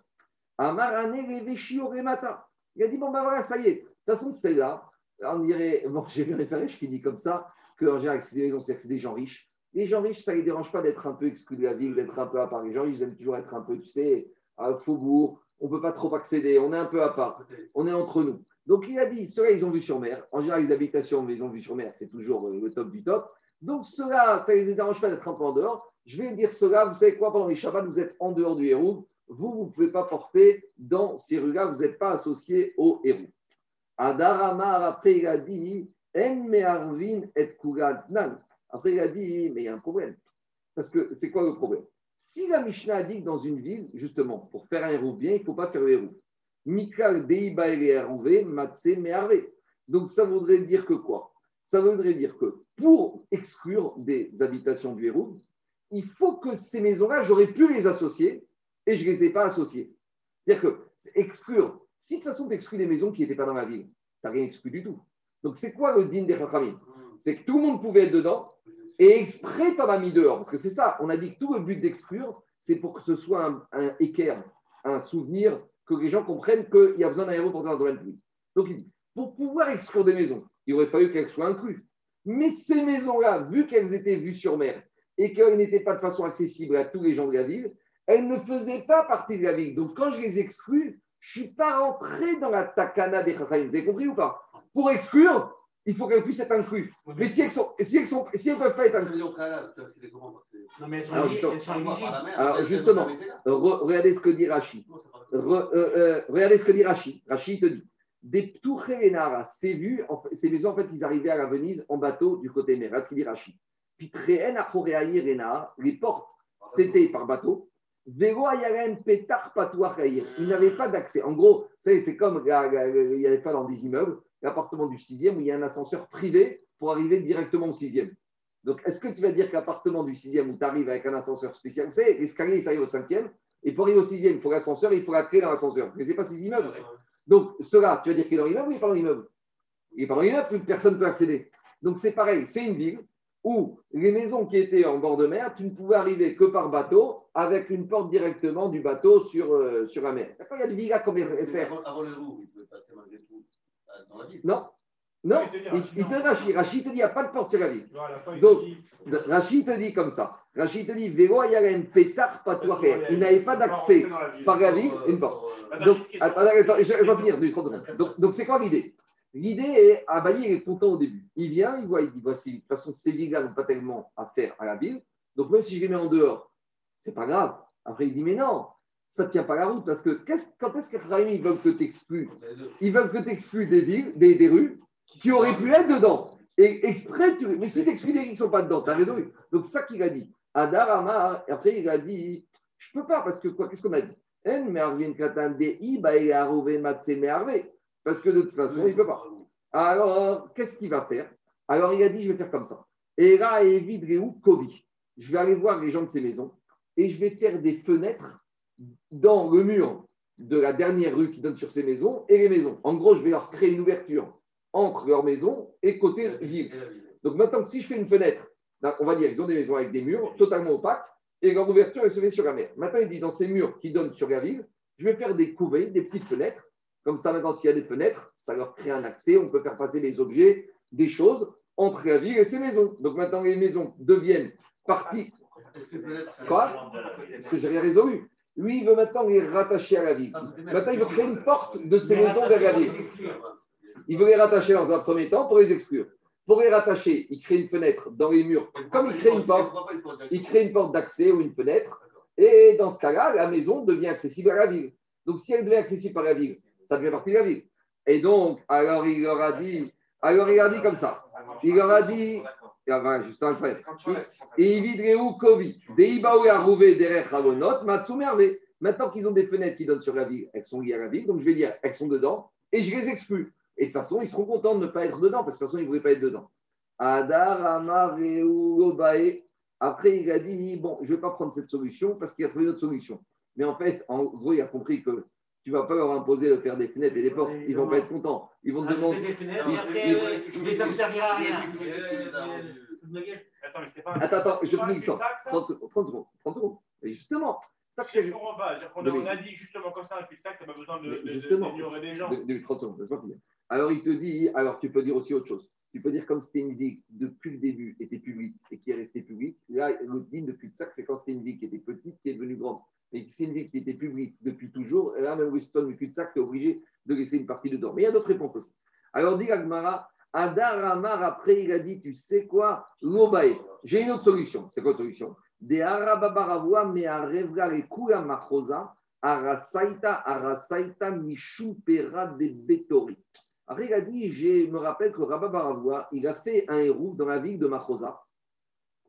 Amarane Reveshi Oremata. Il a dit, bon ben voilà, ça y est. De toute façon, c'est là. On dirait, bon, j'ai vu Faresh qui dit comme ça, qu'en général, c'est des maisons, c'est que c'est des gens riches. Les gens riches, ça ne les dérange pas d'être un peu exclus de la ville, d'être un peu à part. Les gens, ils aiment toujours être un peu, tu sais, à Faubourg. On ne peut pas trop accéder. On est un peu à part. On est entre nous. Donc, il a dit, ceux-là, ils ont vu sur mer. En général, les habitations, ils ont vu sur mer, c'est toujours euh, le top du top. Donc, ceux-là, ça ne les dérange pas d'être un peu en dehors. Je vais dire cela, vous savez quoi, pendant les Shabbats, vous êtes en dehors du héros. Vous, vous ne pouvez pas porter dans ces rues-là, vous n'êtes pas associé au héros. Adaramar, après, il a dit, En et. Après, il a dit, mais il y a un problème. Parce que c'est quoi le problème? Si la Mishnah a dit que dans une ville, justement, pour faire un héros bien, il ne faut pas faire le héros. Mikal deiba matse. Donc, ça voudrait dire que quoi? Ça voudrait dire que pour exclure des habitations du héros, il faut que ces maisons-là, j'aurais pu les associer et je ne les ai pas associées. C'est-à-dire que exclure, si de toute façon tu exclus des maisons qui n'étaient pas dans la ville, tu n'as rien exclu du tout. Donc c'est quoi le din des Chachamim? C'est que tout le monde pouvait être dedans et exprès tu en as mis dehors. Parce que c'est ça, on a dit que tout le but d'exclure, c'est pour que ce soit un, un équerre, un souvenir, que les gens comprennent qu'il y a besoin d'un héros pour dans le domaine public. Donc il dit, pour pouvoir exclure des maisons, il aurait fallu qu'elles soient incluses. Mais ces maisons-là, vu qu'elles étaient vues sur mer et qu'elles n'étaient pas de façon accessible à tous les gens de la ville, elles ne faisaient pas partie de la ville. Donc quand je les exclus, je ne suis pas rentré dans la takana des Chachamim. Vous avez compris ou pas? Pour exclure, il faut qu'elles puissent être incluses. Mais si elles sont, si elles sont, si elles peuvent pas être incluses, Non, mais elles sont Alors, justement. elles sont éligibles. Alors, justement, re- regardez ce que dit Rachi. Re- euh, euh, regardez ce que dit Rachi. Rachi te dit des Ptucherenara, c'est vu, en fait- ces maisons, en fait, ils arrivaient à la Venise en bateau du côté mer. Regarde ce qu'il dit Rachi. Puis Treen Achoreaïr Renard, les portes, c'était par bateau. Vélo Ayarem Petar Patouar Kaïr. Ils n'avaient pas d'accès. En gros, c'est c'est comme il n'y avait pas dans des immeubles, l'appartement du sixième où il y a un ascenseur privé pour arriver directement au sixième. Donc, est-ce que tu vas dire qu'appartement du sixième où tu arrives avec un ascenseur spécial, vous savez, l'escalier, ça arrive au cinquième, et pour arriver au sixième, il faut l'ascenseur et il faut la clé dans l'ascenseur. Mais ce n'est pas ces immeubles. Donc, cela, tu vas dire qu'il est dans l'immeuble ou il n'est pas dans l'immeuble? Il n'est pas dans l'immeuble, plus personne ne peut accéder. Donc, c'est pareil, c'est une ville où les maisons qui étaient en bord de mer, tu ne pouvais arriver que par bateau, avec une porte directement du bateau sur, euh, sur la mer. D'accord Il y a des villas comme SR. Avant, il pouvait passer dans la ville. Non Non Il te dit, Il, il te Rachid, Rachid te dit, il n'y a pas de porte sur la ville. Il Donc, Rachid te dit comme ça. Rachid te dit, Vélo Ayarem Petar Patouacher. Il n'avait pas d'accès par la ville, une porte. Donc, attends, attends, je, vais finir, deux, 30 secondes. Donc, donc c'est quoi l'idée? L'idée est, Abaye il est content au début. Il vient, il voit, il dit, voici, de toute façon, ces villes-là n'ont pas tellement à faire à la ville. Donc, même si je les mets en dehors, c'est pas grave. Après, il dit, mais non, ça ne tient pas la route parce que quand est-ce que ils veulent que tu exclues Ils veulent que tu exclues des villes, des, des rues qui auraient pu être dedans. Et exprès, tu... mais si tu exclues des villes qui ne sont pas dedans, tu as raison. Donc, ça qu'il a dit. Adar Amar, et après, il a dit Je ne peux pas parce que quoi Qu'est-ce qu'on a dit? Parce que de toute façon, il ne peut pas. Alors, qu'est-ce qu'il va faire? Alors, il a dit, je vais faire comme ça. Et là, Kovi. Je vais aller voir les gens de ces maisons et je vais faire des fenêtres dans le mur de la dernière rue qui donne sur ces maisons et les maisons. En gros, je vais leur créer une ouverture entre leurs maisons et côté ville. Donc maintenant, si je fais une fenêtre, là, on va dire qu'ils ont des maisons avec des murs totalement opaques et leur ouverture elle se met sur la mer. Maintenant, il dit dans ces murs qui donnent sur la ville, je vais faire des couvées, des petites fenêtres. Comme ça, maintenant, s'il y a des fenêtres, ça leur crée un accès. On peut faire passer des objets, des choses entre la ville et ces maisons. Donc maintenant, les maisons deviennent partie. Est-ce Quoi Parce que j'ai rien résolu. Lui, il veut maintenant les rattacher à la ville. Maintenant, il veut créer une porte de ces maisons vers la ville. Il veut les rattacher dans un premier temps pour les exclure. Pour les rattacher, il crée une fenêtre dans les murs. Comme il crée une porte, il crée une porte d'accès ou une fenêtre. Et dans ce cas-là, la maison devient accessible à la ville. Donc, si elle devient accessible par la ville, ça devient partie de la ville. Et donc, alors il leur a dit, alors il a dit comme ça. Il leur a dit, Ah, juste Hervé. Maintenant qu'ils ont des fenêtres qui donnent sur la ville, elles sont liées à la ville, donc je vais dire, elles sont dedans, et je les exclus. Et de toute façon, ils seront contents de ne pas être dedans, parce que de toute façon, ils ne voulaient pas être dedans. Après, il a dit, bon, je ne vais pas prendre cette solution, parce qu'il a trouvé une autre solution. Mais en fait, en gros, il a compris que tu ne vas pas leur imposer de faire des fenêtres et des portes, ils ne vont pas être contents. Ils vont te Rajouter demander. mais ça ne servira à rien. Attends, Attends, je finis ça. cul-de-sac, ça 30 secondes. 30 secondes. 30 secondes. Et justement, ça que Je comprends pas. On a dit justement comme ça un cul-de-sac, t'as pas besoin de- de- de- justement, des gens. de- de- 30 secondes, laisse-moi finir. Alors, il te dit, alors tu peux dire aussi autre chose. Tu peux dire comme c'était une vie depuis le début était publique et qui est restée publique. Là, le dit de cul-de-sac, c'est quand c'était une vie qui était petite, qui est devenue grande. Si c'est une vie qui était publique depuis toujours, là, même Winston, le cul-de-sac, tu es obligé de laisser une partie dedans. Mais il y a d'autres réponses aussi. Alors, dit Agmara, Adar Amar, après, il a dit, tu sais quoi, Lobae. J'ai une autre solution. C'est quoi la solution? Des Arababaravua, mais Arevra et Kula Machosa, Arasaita, Arasaita, Mishu Pera de Betori. Il a dit, je me rappelle que Rabba Baravoua, il a fait un héros dans la ville de Machosa.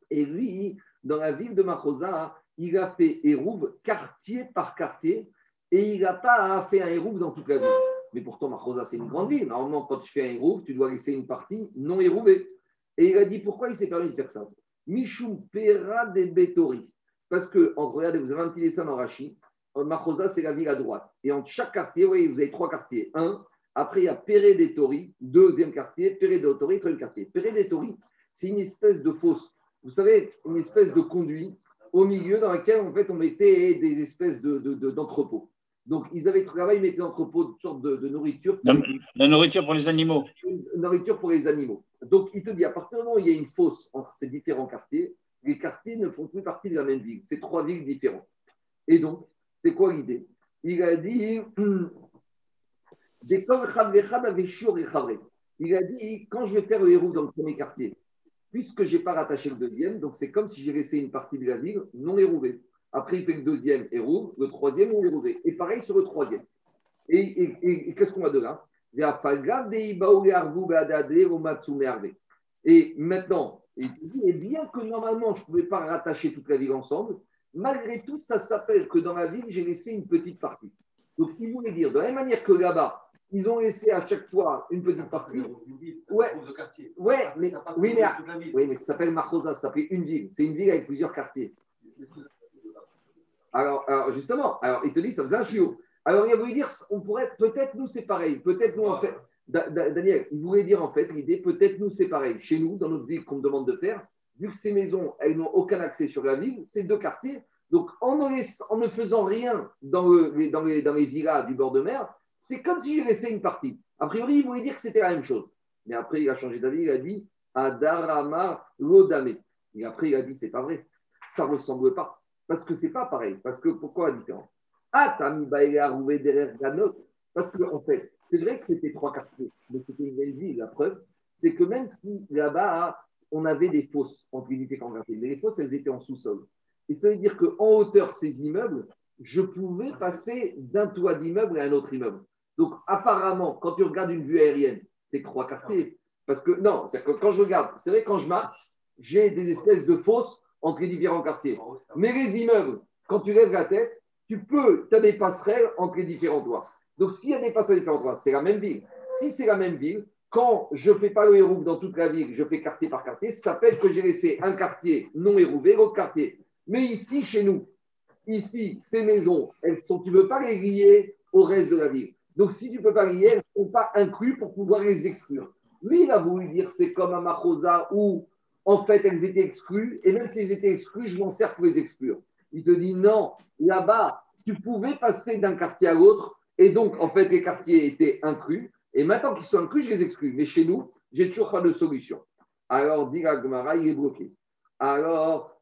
Et lui, dans la ville de Machosa, il a fait hérouve quartier par quartier et il n'a pas fait un hérouve dans toute la ville. Mais pourtant, Machosa, c'est une grande ville. Normalement, quand tu fais un hérouve, tu dois laisser une partie non hérouvée. Et il a dit pourquoi il s'est permis de faire ça? Michou Pera de Betori. Parce que, regardez, vous avez un petit dessin dans Rachi. Machosa, c'est la ville à droite. Et entre chaque quartier, vous avez trois quartiers. Un, après, il y a Péré des Tori, deuxième quartier, Péré des Tori, troisième quartier. Péré des Tori, c'est une espèce de fosse. Vous savez, une espèce de conduit au milieu dans lequel, en fait, on mettait des espèces de, de- de- d'entrepôts. Donc, ils avaient travaillé, ils mettaient d'entrepôts, de sortes de, de nourriture, La, la nourriture pour les animaux. une nourriture pour les animaux. Donc, il te dit, à partir du moment où il y a une fosse entre ces différents quartiers, les quartiers ne font plus partie de la même ville. C'est trois villes différentes. Et donc, c'est quoi l'idée? Il a dit, Il a dit, quand je vais faire le héros dans le premier quartier, puisque je n'ai pas rattaché le deuxième, donc c'est comme si j'ai laissé une partie de la ville non hérouvée. Après, il fait le deuxième héros, le troisième non hérouvé. Et pareil sur le troisième. Et, et- et- et qu'est-ce qu'on a de là? Et maintenant, il dit, et bien que normalement, je ne pouvais pas rattacher toute la ville ensemble, malgré tout, ça s'appelle que dans la ville, j'ai laissé une petite partie. Donc, il voulait dire, de la même manière que là-bas, ils ont laissé à chaque fois une petite partie. Ouais. Ouais, mais, oui, mais, oui, mais ça s'appelle Marcosa, ça s'appelle une ville. C'est une ville avec plusieurs quartiers. Alors, alors, justement, alors, il te dit, ça faisait un chiot. Alors, il voulait dire, on pourrait, peut-être nous, c'est pareil. Peut-être nous, en fait, Da- Da- Daniel, il voulait dire, en fait, l'idée, peut-être nous, c'est pareil. Chez nous, dans notre ville qu'on me demande de faire, vu que ces maisons, elles n'ont aucun accès sur la ville, c'est deux quartiers. Donc, en ne, laissant- en ne faisant rien dans, le- dans, les, dans les villas du bord de mer, c'est comme si j'ai laissé une partie. A priori, il voulait dire que c'était la même chose. Mais après, il a changé d'avis, il a dit Adarama Lodame. Et après, il a dit c'est pas vrai. Ça ne ressemble pas. Parce que c'est pas pareil. Parce que pourquoi la différence? Ah, t'as mis Baïlé Arouvé derrière Ganot? Parce que, en fait, c'est vrai que c'était trois quartiers, mais c'était une belle ville. La preuve, c'est que même si là-bas, on avait des fosses entre unités quartiers, mais les fosses, elles étaient en sous-sol. Et ça veut dire qu'en hauteur, ces immeubles, je pouvais passer d'un toit d'immeuble à un autre immeuble. Donc, apparemment, quand tu regardes une vue aérienne, c'est trois quartiers. Parce que, non, c'est que quand je regarde, c'est vrai, quand je marche, j'ai des espèces de fosses entre les différents quartiers. Mais les immeubles, quand tu lèves la tête, tu peux, tu as des passerelles entre les différents toits. Donc, s'il y a des passerelles différents toits, c'est la même ville. Si c'est la même ville, quand je ne fais pas le hérouf dans toute la ville, je fais quartier par quartier, ça s'appelle que j'ai laissé un quartier non hérouvé, l'autre quartier. Mais ici, chez nous, ici, ces maisons, elles sont, tu ne veux pas les lier au reste de la ville. Donc, si tu peux pas lier, elles ne sont pas incluses pour pouvoir les exclure. Lui, il a voulu dire c'est comme un Machosa où, en fait, elles étaient exclues, et même si elles étaient exclues, je m'en sers pour les exclure. Il te dit non, là-bas, tu pouvais passer d'un quartier à l'autre, et donc, en fait, les quartiers étaient inclus, et maintenant qu'ils sont inclus, je les exclue. Mais chez nous, j'ai toujours pas de solution. Alors, dit Gmara, il est bloqué. Alors,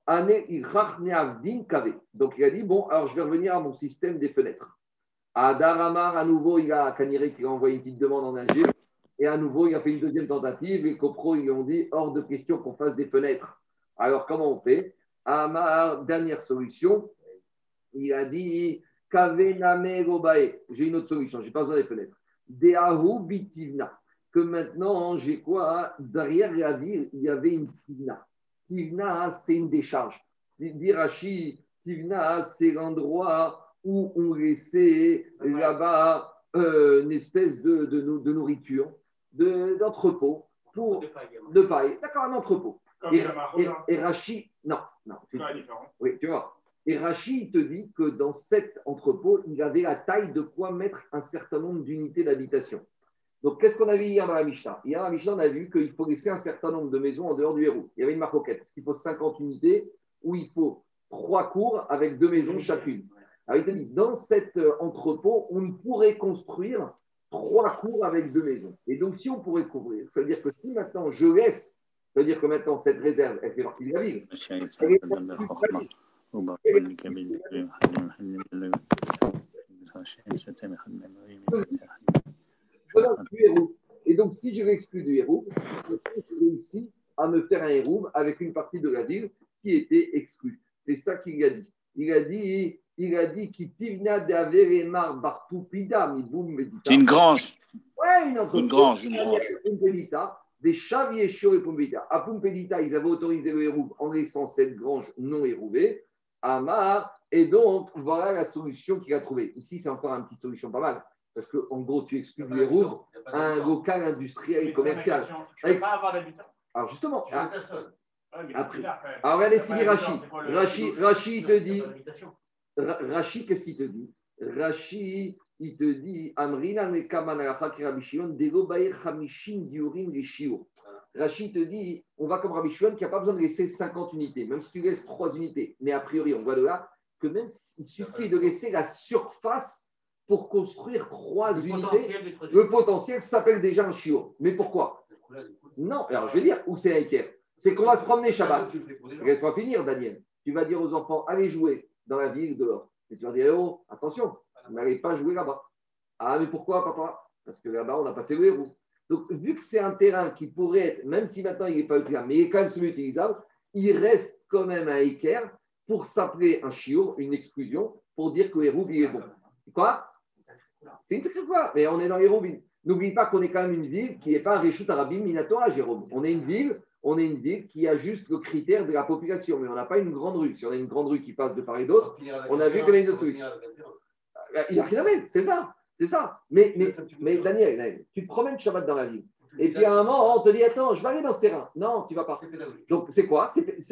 donc il a dit, bon, alors je vais revenir à mon système des fenêtres. À Daramar, à nouveau, il a Kaniré qui a envoyé une petite demande en ingé. Et à nouveau, il a fait une deuxième tentative. Et Copro, ils ont dit, hors de question qu'on fasse des fenêtres. Alors, comment on fait? Amar, dernière solution, il a dit, J'ai une autre solution, je n'ai pas besoin des fenêtres. Deahu bitivna. Que maintenant, j'ai quoi Derrière la ville, il y avait une tivna. Tivna, c'est une décharge. Dirachi, Tivna, c'est l'endroit où on laissait là-bas euh, une espèce de, de, nourriture, d'entrepôt, pour, de paille. D'accord, un entrepôt. Et, et, Rachi, non, non, c'est différent. Oui, tu vois. Et Rachi te dit que dans cet entrepôt, il avait la taille de quoi mettre un certain nombre d'unités d'habitation. Donc, qu'est-ce qu'on a vu hier dans la Mishnah? Hier, dans la Mishnah, on a vu qu'il faut laisser un certain nombre de maisons en dehors du héros. Il y avait une marcoquette. Il faut 50 unités où il faut trois cours avec deux maisons chacune. Alors, il te dit, dans cet euh, entrepôt, on pourrait construire trois cours avec deux maisons. Et donc, si on pourrait couvrir, ça veut dire que si maintenant je laisse, ça veut dire que maintenant cette réserve, elle fait partie de la ville. Et donc, si je l'exclus du héros, je réussis à me faire un héros avec une partie de la ville qui était exclue. C'est ça qu'il a dit. Il a dit, il a dit qu'il tivna C'est une grange. Ouais, une, une grange. Une grange. Des chaviers chauds et Pumpedita. À Pumpedita, ils avaient autorisé le héros en laissant cette grange non hérouvée. Amar, et donc, voilà la solution qu'il a trouvée. Ici, c'est encore une petite solution pas mal. Parce qu'en gros, tu exclus du héros un local industriel et commercial. Tu ne peux pas avoir d'habitat. Alors, justement, Je ah, personne. après, alors regardez ce qu'il dit. Rachid, Rachid te dit, Ra- Rachid, qu'est-ce qu'il te dit? Rachid, il te dit, Amrina. Rachid te dit, on va comme Rabbi Shimon qui n'a pas besoin de laisser 50 unités, même si tu laisses 3 unités. Mais a priori, on voit de là que même il suffit de laisser la surface pour construire 3 unités. Le potentiel s'appelle déjà un chiot. Mais pourquoi? Non, alors je vais dire où c'est un équerre. C'est qu'on va se promener Shabbat. Laisse-moi finir, Daniel. Tu vas dire aux enfants, allez jouer dans la ville dehors. Et tu vas dire, oh, attention, vous n'allez pas jouer là-bas. Ah, mais pourquoi, papa? Parce que là-bas, on n'a pas fait le héros. Donc, vu que c'est un terrain qui pourrait être, même si maintenant il n'est pas utilisable, mais il est quand même semi-utilisable, il reste quand même un équerre pour s'appeler un chiot, une exclusion, pour dire que Hérouv, il est bon. Quoi? C'est une sacrée quoi Mais on est dans Hérouv. N'oublie pas qu'on est quand même une ville qui n'est pas un Réchout Arabim Minatora, Jérôme. On est une ville on est une ville qui a juste le critère de la population, mais on n'a pas une grande rue. Si on a une grande rue qui passe de part et d'autre, on a vu qu'on a une autre rue. Il a rien à c'est ça. C'est ça. Mais, mais, mais Daniel, Daniel, tu te promènes Shabbat dans la ville. Et puis à un moment, on te dit Attends, je vais aller dans ce terrain. Non, tu vas pas. Donc c'est quoi?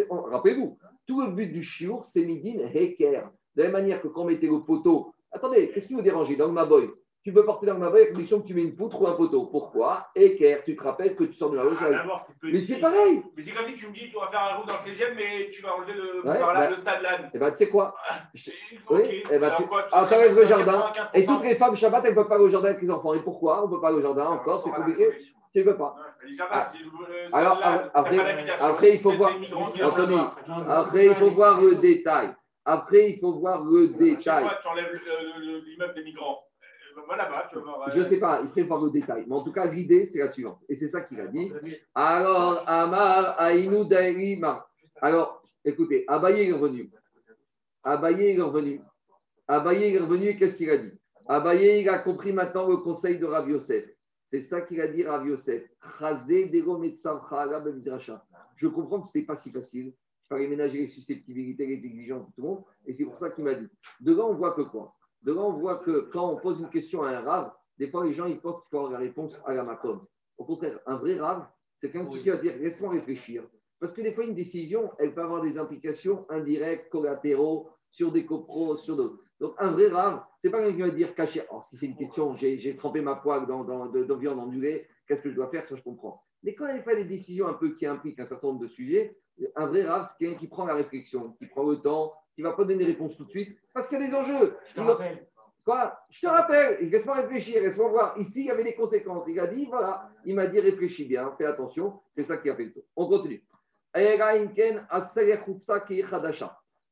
Rappelez-vous, tout le but du chiour, c'est midin heker. De la même manière que quand on mettait le poteau. Attendez, qu'est-ce qui vous dérange Dans ma boy, tu peux porter dans ma boy à condition que tu mets une poutre ou un poteau. Pourquoi? Équerre, tu te rappelles que tu sors de la loge. Ah, mais c'est pareil. Mais c'est comme si tu me dis tu vas faire un roue dans le 16e, mais tu vas enlever le, Ouais, par là, bah, le stade là. Et ben tu sais quoi? Oui, ok. eh ben, Alors tu- quoi, tu Ah, ça enlève que le jardin. 95%. Et toutes les femmes Shabbat, elles ne peuvent pas aller au jardin avec les enfants. Et pourquoi? On ne peut pas aller au jardin encore C'est compliqué. Tu ne peux pas. Ah. le- le Alors, là, après- après, il faut voir- Anthony. Après, il faut voir le détail. Après, il faut voir le détail. tu enlèves le- le- l'immeuble des migrants. Euh, Va là-bas, tu vas voir. Je ne sais pas, il voir le détail. Mais en tout cas, l'idée, c'est la suivante. Et c'est ça qu'il a dit. Alors, Amar, Aïnou. Alors, écoutez, Abaye est revenu. Abaye est revenu. Abaye est revenu et qu'est-ce qu'il a dit? Abaye, il a compris maintenant le conseil de Rav Yosef. C'est ça qu'il a dit Rav Yosef. Bemidrasha. Je comprends que ce n'était pas si facile. Il fallait ménager les susceptibilités, les exigences de tout le monde. Et c'est pour ça qu'il m'a dit. Devant, on voit que quoi? Devant, on voit que quand on pose une question à un Rav, des fois, les gens ils pensent qu'il faut avoir la réponse à la macom. Au contraire, un vrai Rav, c'est quelqu'un qui va dire laisse-moi réfléchir. Parce que des fois, une décision, elle peut avoir des implications indirectes, collatéraux, sur des copros, sur d'autres. Donc, un vrai rave, c'est pas quelqu'un qui va dire caché. Alors, si c'est une question, j'ai trempé ma poêle dans, dans, de, de viande ondulée, qu'est-ce que je dois faire? Ça, je comprends. Mais quand il fait des décisions un peu qui impliquent un certain nombre de sujets, un vrai rave, c'est quelqu'un qui prend la réflexion, qui prend le temps, qui ne va pas donner des réponses tout de suite, parce qu'il y a des enjeux. Je te rappelle. Quoi? Je te rappelle, laisse-moi réfléchir, laisse-moi voir. Ici, il y avait des conséquences. Il a dit, voilà, il m'a dit, réfléchis bien, fais attention. C'est ça qui a fait le tour. On continue.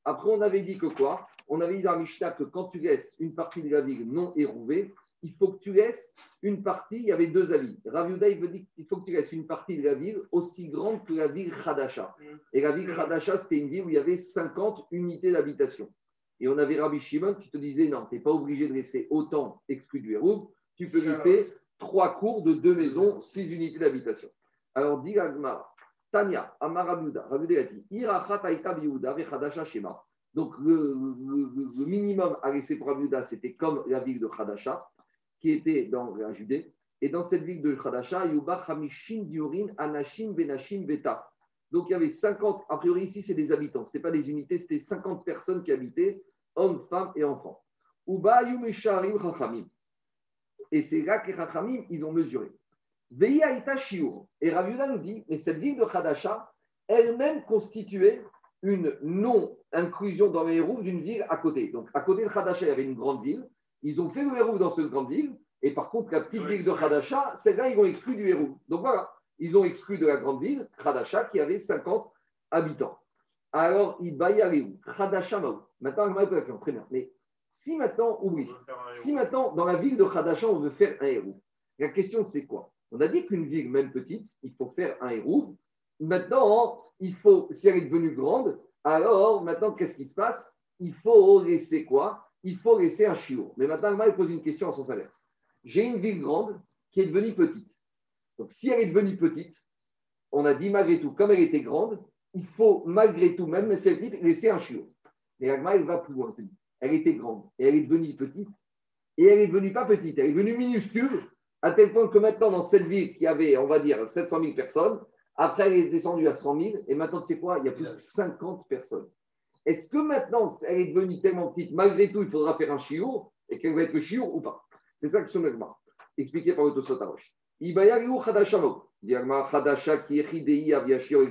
Après, on avait dit que quoi? On avait dit dans la Mishnah que quand tu laisses une partie de la ville non érouvée, il faut que tu laisses une partie, il y avait deux avis. Rav Yehuda, il veut dire qu'il faut que tu laisses une partie de la ville aussi grande que la ville Khadasha. Et la ville Khadasha, c'était une ville où il y avait 50 unités d'habitation. Et on avait Rabbi Shimon qui te disait non, tu n'es pas obligé de laisser autant exclu du Héroub, tu peux laisser trois cours de deux maisons, six unités d'habitation. Alors, dit Agmar, Tanya, Amar Rabiuda, Rabiuda a dit Irachat Aïta Vechadasha Shema. Donc, le, le- le minimum à laisser pour Rabiuda, c'était comme la ville de Khadasha, qui était dans la Judée. Et dans cette ville de Khadasha, Yuba Hamishin Diurin Anashim Benashim Beta. Donc, il y avait 50, a priori ici, c'est des habitants, ce n'était pas des unités, c'était 50 personnes qui habitaient, hommes, femmes et enfants. Uba Yumesharim Chachamim. Et c'est là que ils ont mesuré. Veia Ita. Et Rav Yehuda nous dit, mais cette ville de Khadasha, elle-même constituait une non-inclusion dans les Hérouves d'une ville à côté. Donc, à côté de Khadasha, il y avait une grande ville. Ils ont fait le Hérouv dans cette grande ville. Et par contre, la petite ville de Khadasha, celle-là, ils ont exclu du Hérouv. Donc voilà, ils ont exclu de la grande ville, Khadasha, qui avait 50 habitants. Alors, il où? Khadasha Maou. Maintenant, la question. Très bien. Mais si maintenant, oublie. Si maintenant, dans la ville de Khadasha, on veut faire un héros, la question c'est quoi? On a dit qu'une ville, même petite, il faut faire un héros. Maintenant, il faut, si elle est devenue grande, alors maintenant, qu'est-ce qui se passe? Il faut laisser quoi? Il faut laisser un chiot. Mais maintenant, il pose une question en sens inverse. J'ai une ville grande qui est devenue petite. Donc, si elle est devenue petite, on a dit malgré tout, comme elle était grande, il faut malgré tout, même si elle est petite, laisser un chiot. Mais Agma, elle va plus loin. Elle était grande et elle est devenue petite. Et elle est devenue pas petite, elle est devenue minuscule, à tel point que maintenant, dans cette ville qui avait, on va dire, 700 000 personnes, après, elle est descendue à 100 000, et maintenant, tu sais quoi, il y a plus de 50 personnes. Est-ce que maintenant, elle est devenue tellement petite, malgré tout, il faudra faire un chiour, et qu'elle va être chiour ou pas? C'est ça que son Agma, expliqué par le Tosotarosh. Ibayariou Khadasha Mo. Diagma Khadasha Aviashio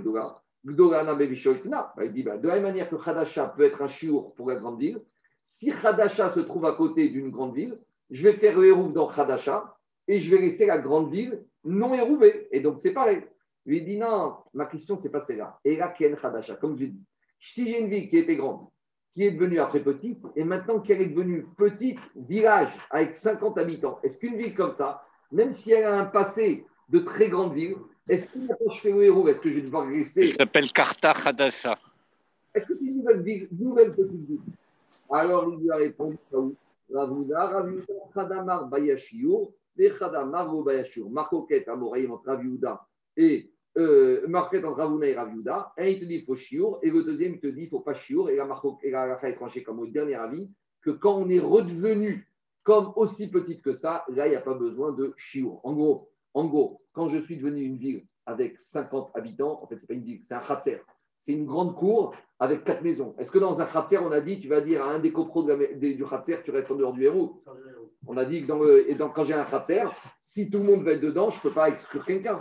Bevishoikna. Il dit bah, de la même manière que Khadasha peut être un chiour pour la grande ville, si Khadasha se trouve à côté d'une grande ville, je vais faire le hérouf dans Khadasha et je vais laisser la grande ville non hérouvée. Et donc, c'est pareil. Il dit non, ma question, c'est pas celle-là. Et là, Ken Khadasha, comme je dis. Si j'ai une ville qui était grande, qui est devenue après petite, et maintenant qu'elle est devenue petite village avec 50 habitants, est-ce qu'une ville comme ça, même si elle a un passé de très grande ville, est-ce que je fais le héros, est-ce que je vais devoir laisser Il s'appelle Karta Hadasha. Est-ce que c'est une nouvelle, ville, nouvelle petite ville? Alors il lui a répondu Ravuna, Ravuna, Khadamar Bayashiur, et Khadamar Bayashiur. Marcoquette, Amoraïm entre Raviuda et euh, Marquette entre Ravuna et Raviuda. Un, il te dit il faut Shiur, et le deuxième, il te dit il ne faut pas Shiur. Et la Marco et la tranchée comme au dernier avis que quand on est redevenu comme aussi petite que ça, là, il n'y a pas besoin de Shiur. En gros, en gros, quand je suis devenu une ville avec 50 habitants, en fait, ce n'est pas une ville, c'est un khatser. C'est une grande cour avec quatre maisons. Est-ce que dans un khatser, on a dit, tu vas dire à un des copros de la- des- du khatser, tu restes en dehors du héros? On a dit que dans le- et dans- quand j'ai un khatser, si tout le monde va être dedans, je ne peux pas exclure quelqu'un.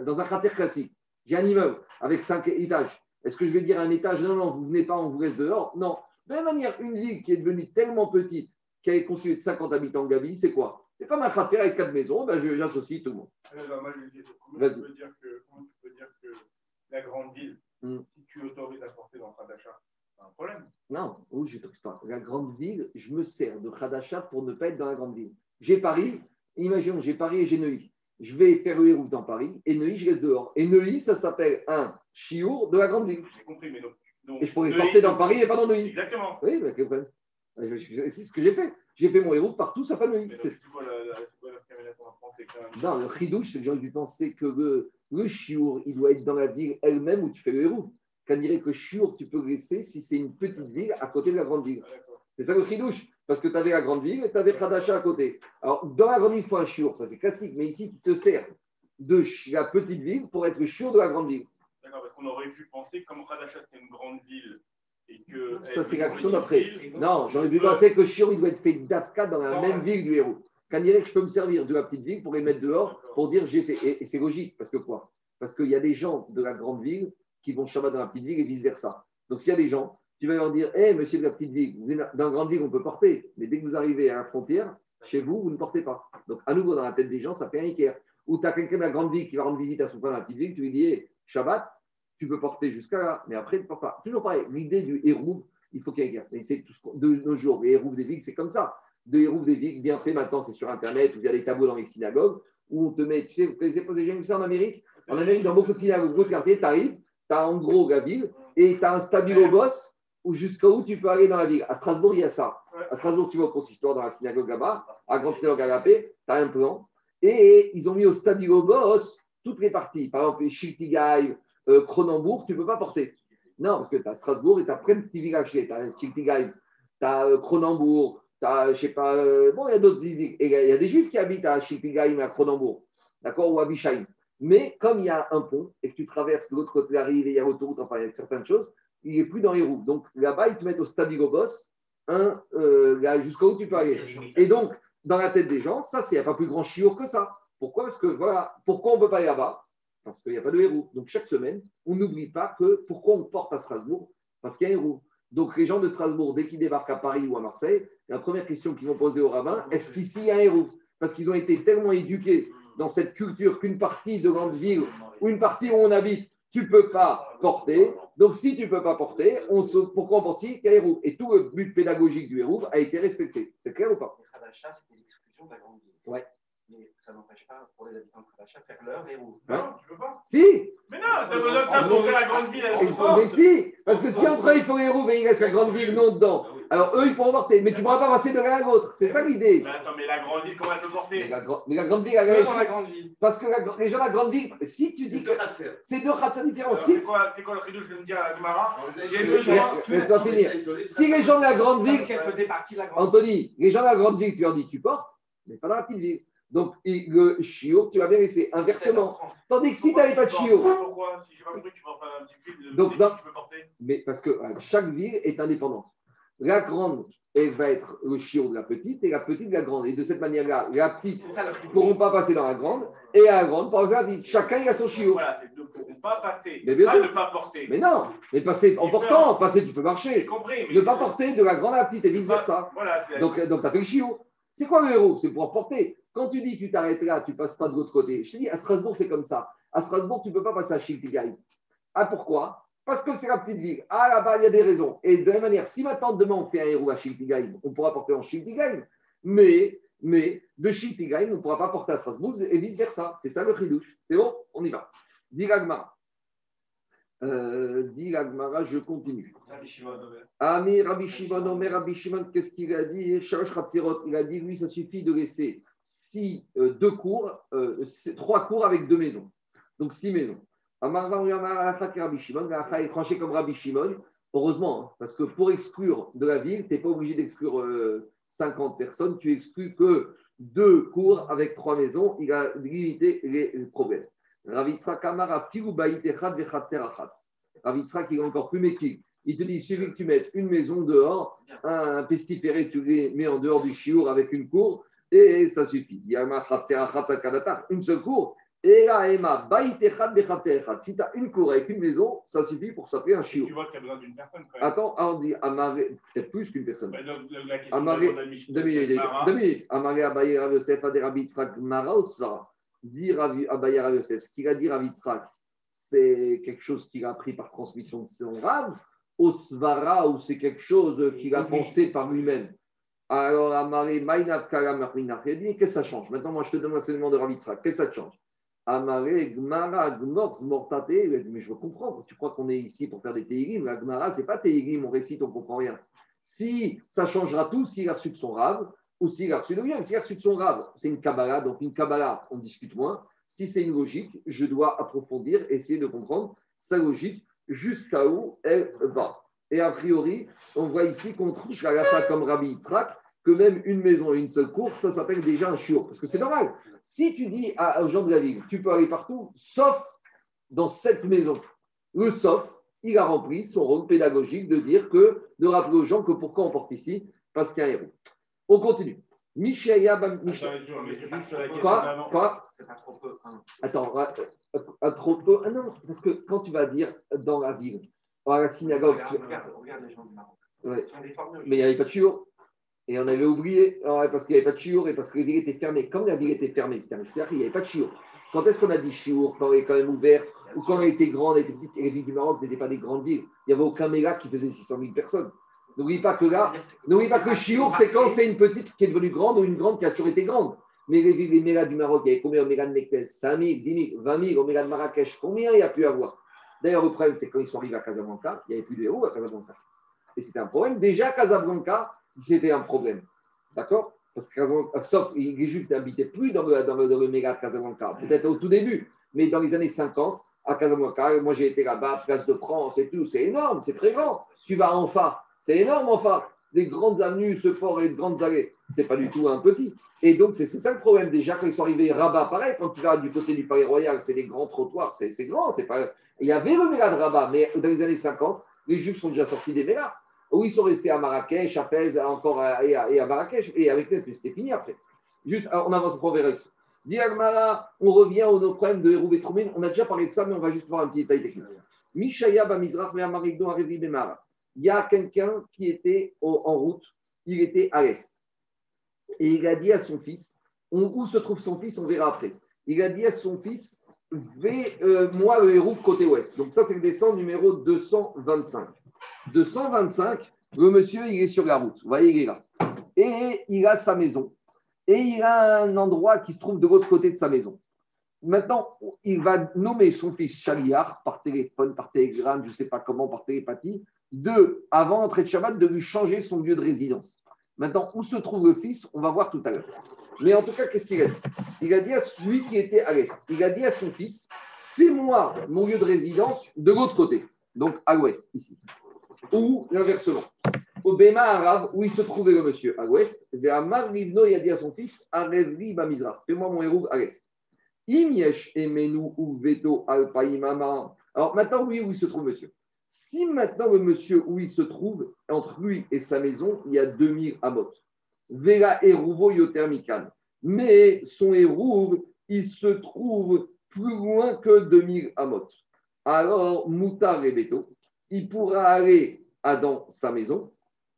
Dans un khatser classique, j'ai un immeuble avec cinq étages. Est-ce que je vais dire à un étage, non, non, vous venez pas, on vous laisse dehors? Non. De la même manière, une ville qui est devenue tellement petite qu'elle est constituée de 50 habitants Gabi, c'est quoi? C'est comme un khatser avec quatre maisons, ben, je- j'associe tout le monde. Moi, je comment, tu peux dire que, comment tu peux dire que la grande ville, Hmm. si tu autorises à porter dans le d'achat, c'est un problème. Non, oui, je t'explique pas. La grande ville, je me sers de Khadasha pour ne pas être dans la grande ville. J'ai Paris, imaginons, j'ai Paris et j'ai Neuilly. Je vais faire le hérouf dans Paris et Neuilly, je reste dehors. Et Neuilly, ça s'appelle un chiour de la grande ville. J'ai compris, mais donc. donc Et je pourrais Neuilly- porter dans Paris et pas dans Neuilly. Exactement. Oui, je- C'est ce que j'ai fait. J'ai fait mon héros partout, ça famille. Mais donc, C'est- quoi quand. Non, le chidouche, c'est que j'ai envie de penser que le, le chiour, il doit être dans la ville elle-même où tu fais le héros. Qu'on dirait que chiour, tu peux laisser si c'est une petite ville à côté de la grande ville. Ah. C'est ça le chidouche. Parce que tu avais la grande ville et tu avais Khadasha à côté. Alors, dans la grande ville, il faut un chiour, ça c'est classique. Mais ici, tu te sers de la petite ville pour être chiour de la grande ville. D'accord, parce qu'on aurait pu penser que comme Radachat c'était une grande ville et que. Ça, c'est l'action d'après. Non, j'aurais pu peux- penser que chiour, il doit être fait d'Afka dans la Non, même ouais. ville du héros. Qu'on dirait que je peux me servir de la petite ville pour les mettre dehors, pour dire j'ai fait. Et, et c'est logique, parce que quoi? Parce qu'il y a des gens de la grande ville qui vont Shabbat dans la petite ville et vice-versa. Donc s'il y a des gens, tu vas leur dire Hé, monsieur de la petite ville, vous êtes dans la grande ville, on peut porter. Mais dès que vous arrivez à la frontière, chez vous, vous ne portez pas. Donc à nouveau, dans la tête des gens, ça fait un équerre. Ou tu as quelqu'un de la grande ville qui va rendre visite à son frère dans la petite ville, tu lui dis Hé, Shabbat, tu peux porter jusqu'à là, mais après, tu ne portes pas. Toujours pareil, l'idée du héros, il faut qu'il y ait un c'est tout ce de nos jours, les héros des villes, c'est comme ça. De héros des villes, bien fait maintenant, c'est sur Internet, où il y a des tableaux dans les synagogues, où on te met, tu sais, vous connaissez pas, j'ai déjà vu ça en Amérique? En Amérique, dans beaucoup de synagogues, beaucoup de quartiers, tu arrives, tu as en gros la ville, et tu as un stabilo boss, où jusqu'à où tu peux aller dans la ville. À Strasbourg, il y a ça. À Strasbourg, tu vas au consistoire dans la synagogue là-bas, à la grande synagogue à la paix, tu as un plan, et ils ont mis au stabilo boss toutes les parties. Par exemple, Chiltigaï, euh, Cronenbourg, tu ne peux pas porter. Non, parce que tu as Strasbourg et tu as plein de petits villages. Tu as Chiltigaï, tu as Cronenbourg, tu as, je sais pas, euh, bon, il y a d'autres il y a- des juifs qui habitent à Chiltigaï, à Cronenbourg, d'accord, ou à Bischheim. Mais comme il y a un pont et que tu traverses de l'autre côté de la rive et il y a l'autoroute, enfin, il y a certaines choses, il n'est plus dans les roues. Donc là-bas, ils te mettent au Stabilo Boss, un, euh, jusqu'à où tu peux aller. Et donc, dans la tête des gens, ça, c'est il n'y a pas plus grand chiour que ça. Pourquoi? Parce que voilà, pourquoi on ne peut pas aller là-bas? Parce qu'il n'y a pas de héros. Donc chaque semaine, on n'oublie pas que pourquoi on porte à Strasbourg? Parce qu'il y a un héros. Donc les gens de Strasbourg, dès qu'ils débarquent à Paris ou à Marseille, la première question qu'ils vont poser au rabbin, est-ce qu'ici il y a un héros? Parce qu'ils ont été tellement éduqués dans cette culture qu'une partie de grande ville ou une partie où on habite, tu ne peux pas porter. Donc si tu ne peux pas porter, on se... pourquoi on porte Et tout le but pédagogique du héros a été respecté. C'est clair ou pas? Les Khadasha, c'était l'exclusion de la grande ville. Ouais. Mais ça n'empêche pas pour les habitants de Khadasha de faire leur héros. Ouais. Non, tu peux pas. Si Mais non, t'as besoin de pour faire la grande ville. forte. mais si, parce que si entre eux, il faut les héros, mais il reste la grande ville non dedans. Alors eux, ils pourront porter, mais tu ne pourras pas passer de l'un à l'autre. C'est ça l'idée. Mais attends, mais la grande ville, comment elle peut Mais porter la, gra- mais la grande ville, la grande ville. parce que la- les gens de la grande ville, si tu dis que c'est deux khatsa différents, Alors, si, C'est quoi, quoi le ridouche de me dire à la Gemara si les gens de la grande ville, Parce qu'elle faisait partie de la grande Anthony, les gens de la grande ville, tu leur dis tu portes, mais pas dans la petite ville. Donc et le chiot, tu vas bien laisser inversement. Tandis que si tu n'avais pas de chiot, Pourquoi Si j'ai pas compris tu peux faire un petit de Donc, dans- tu peux porter. mais parce que euh, chaque ville est indépendante. La grande, elle va être le chiot de la petite et la petite de la grande. Et de cette manière-là, la petite ne pourront pas passer dans la grande et à la grande, pas passer dans la petite. Chacun, il a son chiot. Voilà, ne pourront pas passer. Mais bien pas sûr. ne pas porter. Mais non, mais passer en portant, passer, tu peux marcher. compris. mais Ne pas porter de la grande à la petite et vice-versa. Voilà, c'est Donc, donc tu as fait le chiot. C'est quoi le héros? C'est pouvoir porter. Quand tu dis que tu t'arrêtes là, tu passes pas de l'autre côté. Je te dis, à Strasbourg, c'est comme ça. À Strasbourg, tu ne peux pas passer à Chiltigaï. Ah, pourquoi? Parce que c'est la petite ville. Ah, là-bas, il y a des raisons. Et de la même manière, si maintenant, demain, on fait un héros à Chiltigaï, on pourra porter en Chiltigaï. Mais, mais de Chiltigaï, on ne pourra pas porter à Strasbourg et vice-versa. C'est ça le chidouche. C'est bon? On y va. Dis l'Agmara. Euh, dis l'Agmara, je continue. Ami Rabbi Shimon, Omer Rabbi Shimon, qu'est-ce qu'il a dit? Il a dit, lui, ça suffit de laisser six, euh, deux cours, euh, trois cours avec deux maisons. Donc six maisons. Qui tranché comme Rabbi Shimon. Heureusement, hein, parce que pour exclure de la ville, tu n'es pas obligé d'exclure euh, 50 personnes, tu exclus que deux cours avec trois maisons. Il a limité les, les problèmes. Vechatzer Achat. Ravitzrak, il est encore plus méquique. Il te dit, il suffit que tu mettes une maison dehors, un pestiféré, tu les mets en dehors du chiour avec une cour, et ça suffit. Une seule cour. Et là, Emma. Si tu as une cour avec une maison, ça suffit pour s'appeler un chiour. Tu vois que tu as besoin d'une personne quand même. Attends, ah, on dit Amaré, peut-être plus qu'une personne. Bah, la- question de Deux minutes, deux minutes. Abaye Rav Adé Mara ou Rav- Abaye Rav ce qu'il a dit Rav Yitzhak, c'est quelque chose qu'il a appris par transmission de son Rav, ou Svara, ou c'est quelque chose qu'il a pensé par lui-même. Alors, Amaré, Maïnav qu'est-ce que ça change Maintenant, moi, je te donne l'enseignement de Rav Yitzhak, qu'est-ce que ça change? Amaré, Gmara, Gmor, Zmortate, il a dit, mais je comprends, tu crois qu'on est ici pour faire des Teilim La Gmara, c'est pas Teilim, on récite, on comprend rien. Si ça changera tout, s'il a reçu de son rave ou s'il a reçu de lui. S'il a reçu de son rave, c'est une Kabbalah, donc une Kabbalah, on discute moins. Si c'est une logique, je dois approfondir, essayer de comprendre sa logique jusqu'à où elle va. Et a priori, on voit ici qu'on à la comme Rabbi Yitzhak, que même une maison et une seule cour, ça s'appelle déjà un chiot. Parce que c'est normal. Si tu dis à- aux gens de la ville, tu peux aller partout, sauf dans cette maison. Le sauf, il a rempli son rôle pédagogique de dire que, de rappeler aux gens que pourquoi on porte ici, parce qu'il y a un héros. On continue. La question Quoi C'est pas trop peu. hein. Attends, euh, euh, trop peu. Ah non, parce que quand tu vas dire dans la ville, à la synagogue, tu- Regarde, regarde, regarde les gens du Maroc. Ouais. Mais il n'y avait pas de chiour. Et on avait oublié, ouais, parce qu'il n'y avait pas de chiour et parce que les villes étaient fermées. Comme la ville était fermée, c'était un il n'y avait pas de chiour. Quand est-ce qu'on a dit chiour Quand elle est quand même ouverte ou quand elle était grande, elle était petite, et les villes du Maroc n'étaient pas des grandes villes. Il n'y avait aucun méga qui faisait 600 000 personnes. N'oublie pas que là, N'oubliez pas que chiour, c'est quand c'est une petite qui est devenue grande ou une grande qui a toujours été grande. Mais les villes, les du Maroc, il y avait combien au méga de Meknes 5 000, 10 000, 20 000 au méga de Marrakech Combien il y a pu avoir? D'ailleurs, le problème, c'est quand ils sont arrivés à Casablanca, il n'y avait plus de héros à Casablanca. Et c'était un problème. Déjà, Casablanca, c'était un problème. D'accord? Parce que Casablanca, sauf les Juifs n'habitaient plus dans le, dans le, dans le méga de Casablanca, peut-être au tout début, mais dans les années 50, à Casablanca, moi j'ai été là-bas, place de France et tout, c'est énorme, c'est très grand. Tu vas à Anfa, c'est énorme Anfa. Des grandes avenues, ce port et de grandes allées, c'est pas du tout un petit. Et donc, c'est ça le problème. Déjà, quand ils sont arrivés Rabat, pareil, quand tu vas du côté du Palais Royal, c'est des grands trottoirs, c'est c'est grand. c'est Pas... Il y avait le méga de Rabat, mais dans les années 50, les Juifs sont déjà sortis des mégas. Où ils sont restés à Marrakech, à Fès, encore à, et, à, et à Marrakech, et avec Fès, mais c'était fini après. Juste, alors, on avance pour Vérex. Diagmara, on revient au nos problèmes de Hérouvé Troumine. On a déjà parlé de ça, mais on va juste voir un petit détail technique. Mishaya Bamizrach Me'amarigdo Arevi Bemara. Il y a quelqu'un qui était en route, il était à l'est. Et il a dit à son fils, où se trouve son fils, on verra après. Il a dit à son fils, vais, euh, le héros côté ouest. Donc ça, c'est le descend numéro 225. 225, le monsieur, il est sur la route. Vous voyez, il est là. Et il a sa maison. Et il a un endroit qui se trouve de l'autre côté de sa maison. Maintenant, il va nommer son fils Chaliar par téléphone, par télégramme, je ne sais pas comment, par télépathie, de, avant l'entrée de Shabbat, de lui changer son lieu de résidence. Maintenant, où se trouve le fils On va voir tout à l'heure. Mais en tout cas, qu'est-ce qu'il a dit? Il a dit à celui qui était à l'est, il a dit à son fils, fais-moi mon lieu de résidence de l'autre côté, donc à l'ouest, ici. Ou l'inversement. Au Béma arabe, où il se trouvait le monsieur, à l'ouest, vers Marlivno, il a dit à son fils, Arevli Bamizra, fais-moi mon héros à l'est. Imyesh emenu ou veto alpaimama. Alors maintenant, oui, où il se trouve, monsieur? Si maintenant le monsieur où il se trouve, entre lui et sa maison, il y a 2000 amot. Vera eruvo yotermikan. Mais son hérouve, il se trouve plus loin que 2000 amot. Alors, Moutar et il pourra aller dans sa maison.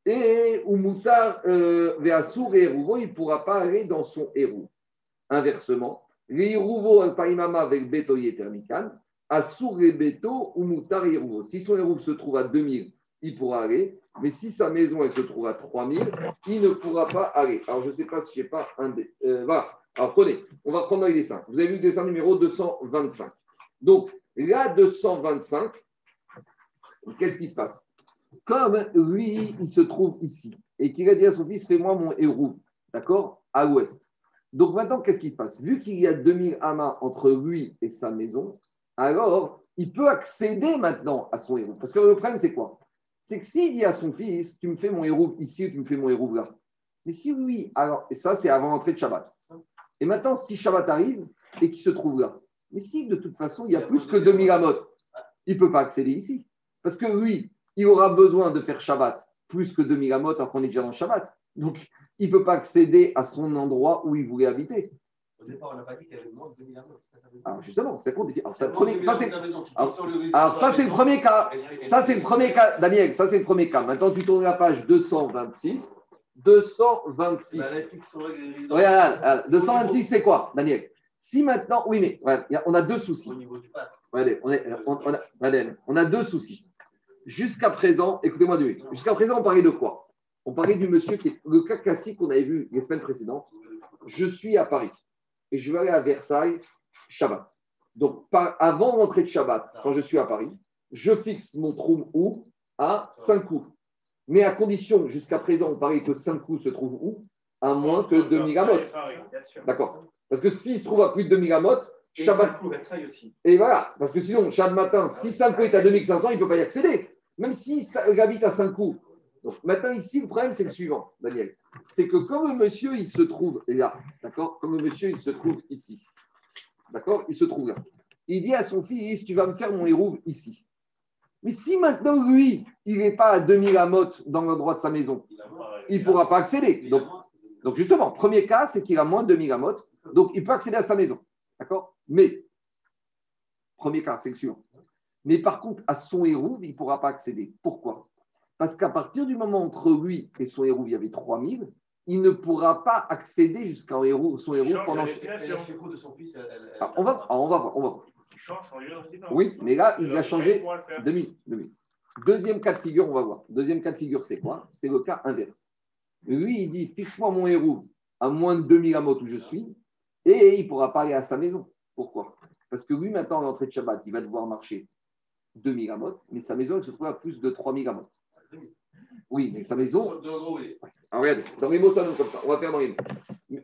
Et ou Moutar euh, Veasur et Eruvo, il ne pourra pas aller dans son hérouve. Inversement, Eruvo al-Paimama avec Beto Yetermikan, Asur et Beto et Eruvo. Si son hérouve se trouve à 2000, il pourra aller. Mais si sa maison elle se trouve à 3000, il ne pourra pas aller. Alors, je ne sais pas si je n'ai pas un. euh, voilà. Alors, prenez, on va reprendre les dessins. Vous avez vu le dessin numéro 225. Donc, là, 225, qu'est-ce qui se passe? Comme lui, il se trouve ici et qu'il a dit à son fils, fais-moi mon héros, d'accord? À l'ouest. Donc, maintenant, qu'est-ce qui se passe? Vu qu'il y a 2000 amas entre lui et sa maison, alors il peut accéder maintenant à son héros. Parce que le problème, c'est quoi? C'est que s'il dit à son fils, tu me fais mon héros ici ou tu me fais mon héros là? Mais si oui, alors, et ça, c'est avant l'entrée de Shabbat. Et maintenant, si Shabbat arrive et qu'il se trouve là, mais si de toute façon, il y a plus que 2000 amot, il ne peut pas accéder ici. Parce que lui, il aura besoin de faire Shabbat plus que 2000 amot alors qu'on est déjà dans Shabbat. Donc, il ne peut pas accéder à son endroit où il voulait habiter. Départ, on pas dit avait moins de 2000 amants. Ça, ça veut dire- Alors justement, c'est compte. Alors, ça, le Moins premier- de ça, 2000 c'est le premier cas. Ça, c'est le premier cas. Daniel, ça, c'est le premier cas. Maintenant, tu tournes la page 226. 226. Bah, la fixe sur les résidences. Regarde, regarde, 226, c'est quoi, Daniel? Si maintenant, oui, mais on a deux soucis. Regardez, on a deux soucis. Jusqu'à présent, écoutez-moi deux. Jusqu'à présent, on parlait de quoi? On parlait du monsieur qui est le cas classique qu'on avait vu les semaines précédentes. Je suis à Paris et je vais aller à Versailles Shabbat. Donc, par- avant l'entrée de Shabbat, quand je suis à Paris, je fixe mon trou où? À 5 coups. Mais à condition, jusqu'à présent, on parlait que 5 coups se trouvent où? À moins que 2000 amotes. Bien sûr. D'accord. Parce que s'il se trouve à plus de 2000 amotes, Et Shabbat. Et voilà, parce que sinon, chaque matin, si 5 coups est à 2500, il ne peut pas y accéder. Même si ça- il habite à 5 coups. Donc maintenant, ici, le problème, c'est le suivant, Daniel. C'est que quand le monsieur, il se trouve là, d'accord Quand le monsieur, il se trouve ici, d'accord Il se trouve là. Il dit à son fils, tu vas me faire mon hérouve ici. Mais si maintenant, lui, il n'est pas à 2000 amotes dans l'endroit de sa maison, il ne pourra pas accéder. Donc, donc justement, premier cas, c'est qu'il a moins de 2000 amotes, donc il peut accéder à sa maison. D'accord Mais, premier cas, c'est le suivant. Mais par contre, à son hérouve, il ne pourra pas accéder. Pourquoi? Parce qu'à partir du moment entre lui et son hérouve, il y avait 3000, il ne pourra pas accéder jusqu'à son Change pendant. de son fils, elle. elle- Ah, on, va, ah, on va voir, on va voir. Il change son lieu. Oui, mais là, il a changé. pourra le faire. Deux minutes, deux minutes. Deuxième cas de figure, on va voir. Deuxième cas de figure, c'est quoi? C'est le cas inverse. Lui, il dit fixe-moi mon héros à moins de 2000 amotes où je suis, et il ne pourra pas aller à sa maison. Pourquoi? Parce que lui, maintenant, à l'entrée de Shabbat, il va devoir marcher 2000 amotes, mais sa maison, elle se trouve à plus de 3000 amotes. Oui, mais sa maison, alors regardez, dans les mots, ça donne comme ça. On va faire dans les mots.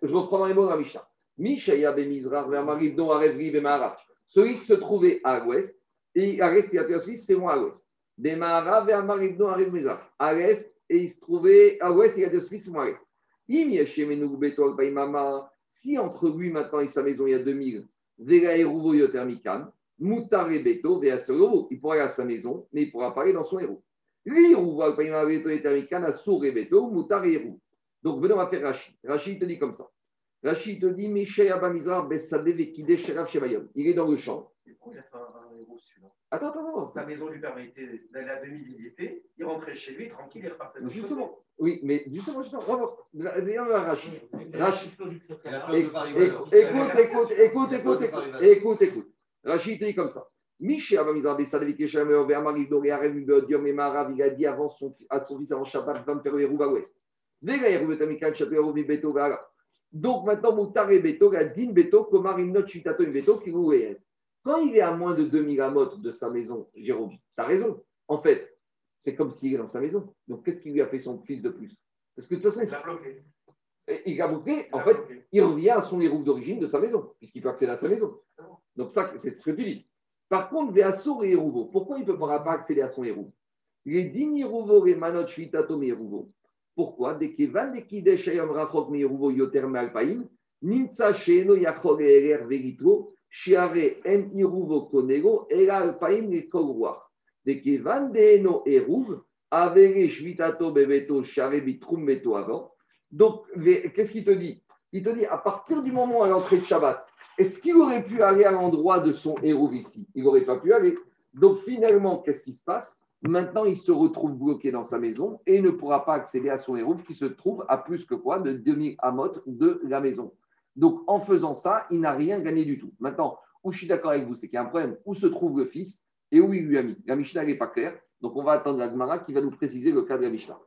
Je reprends dans les mots de la Mishnah. Mishaya Bemizrar, Vermarivno, Arevri, Bemahara. Celui qui se trouvait à l'ouest, et à l'est, il y a fait aussi, c'était moi à l'ouest. Bemahara, Vermarivno, Arev Mizrar. À l'est, et il se trouvait à l'ouest, il y a deux Suisses, moi à l'est. Im Yeshemenu Beto Baimama. Si entre lui maintenant et sa maison, il y a 2000, Vega Eruvo Yotermikan, Mutar et Beto, il pourra aller à sa maison, mais il ne pourra pas aller dans son héros. Lui, Mutar et Eruvo. Donc, venons, on va faire Rachid. Rachid te dit comme ça. Rachid te dit. Il est dans le champ. Du coup, il a fait un, un héros celui-là. Attends, attends, attends. Sa maison lui permettait d'aller à 2000, il était. Il rentrait chez lui, tranquille, il repartait. Justement, oui, mais justement, justement, on va voir. Viens vers Rachid. Rachid. Écoute, écoute, écoute, écoute, écoute, écoute. Rachid te dit comme ça. Michel Marav, il a dit avant son, à son fils, avant Shabbat, va me faire le héros à l'ouest. Donc maintenant, Moutar et Beto, la din Beto, Komar Imnot Chitato Beto, qui vous. Quand il est à moins de 2000 amotes de sa maison, Jérôme, tu as raison. En fait, c'est comme s'il est dans sa maison. Donc qu'est-ce qu'il lui a fait son fils de plus? Parce que de toute Il l'a façon, bloqué. il a Il en fait, bloqué. il revient à son héros d'origine de sa maison, puisqu'il peut accéder à sa maison. Donc ça, c'est ce que tu dis. Par contre, Véassour et Hérouvo, pourquoi il ne pourra pas accéder à son héros Les dignes Hérouvo et Manot Shvitato Hérouvo. Pourquoi? Dès qu'il va des Kidesh Ayam Rachok Hérouvo Yoter Malpaim, Nimtsa Sheno Yachol Erer Veritro, Shiare En Hérouvo Konego, Era Alpaim les Kogroir. Dès qu'il va des No Hérouv, Avere Shvitato Bebeto, Share Bitrum Beto avant. Donc, qu'est-ce qu'il te dit? Il te dit, à partir du moment à l'entrée de Shabbat, est-ce qu'il aurait pu aller à l'endroit de son héros ici Il n'aurait pas pu aller. Donc finalement, qu'est-ce qui se passe? Maintenant, il se retrouve bloqué dans sa maison et ne pourra pas accéder à son héros qui se trouve à plus que quoi? De 2000 amot de la maison. Donc en faisant ça, il n'a rien gagné du tout. Maintenant, où je suis d'accord avec vous, c'est qu'il y a un problème. Où se trouve le fils et où il lui a mis La Mishnah n'est pas claire. Donc on va attendre la qui va nous préciser le cas de la Mishnah.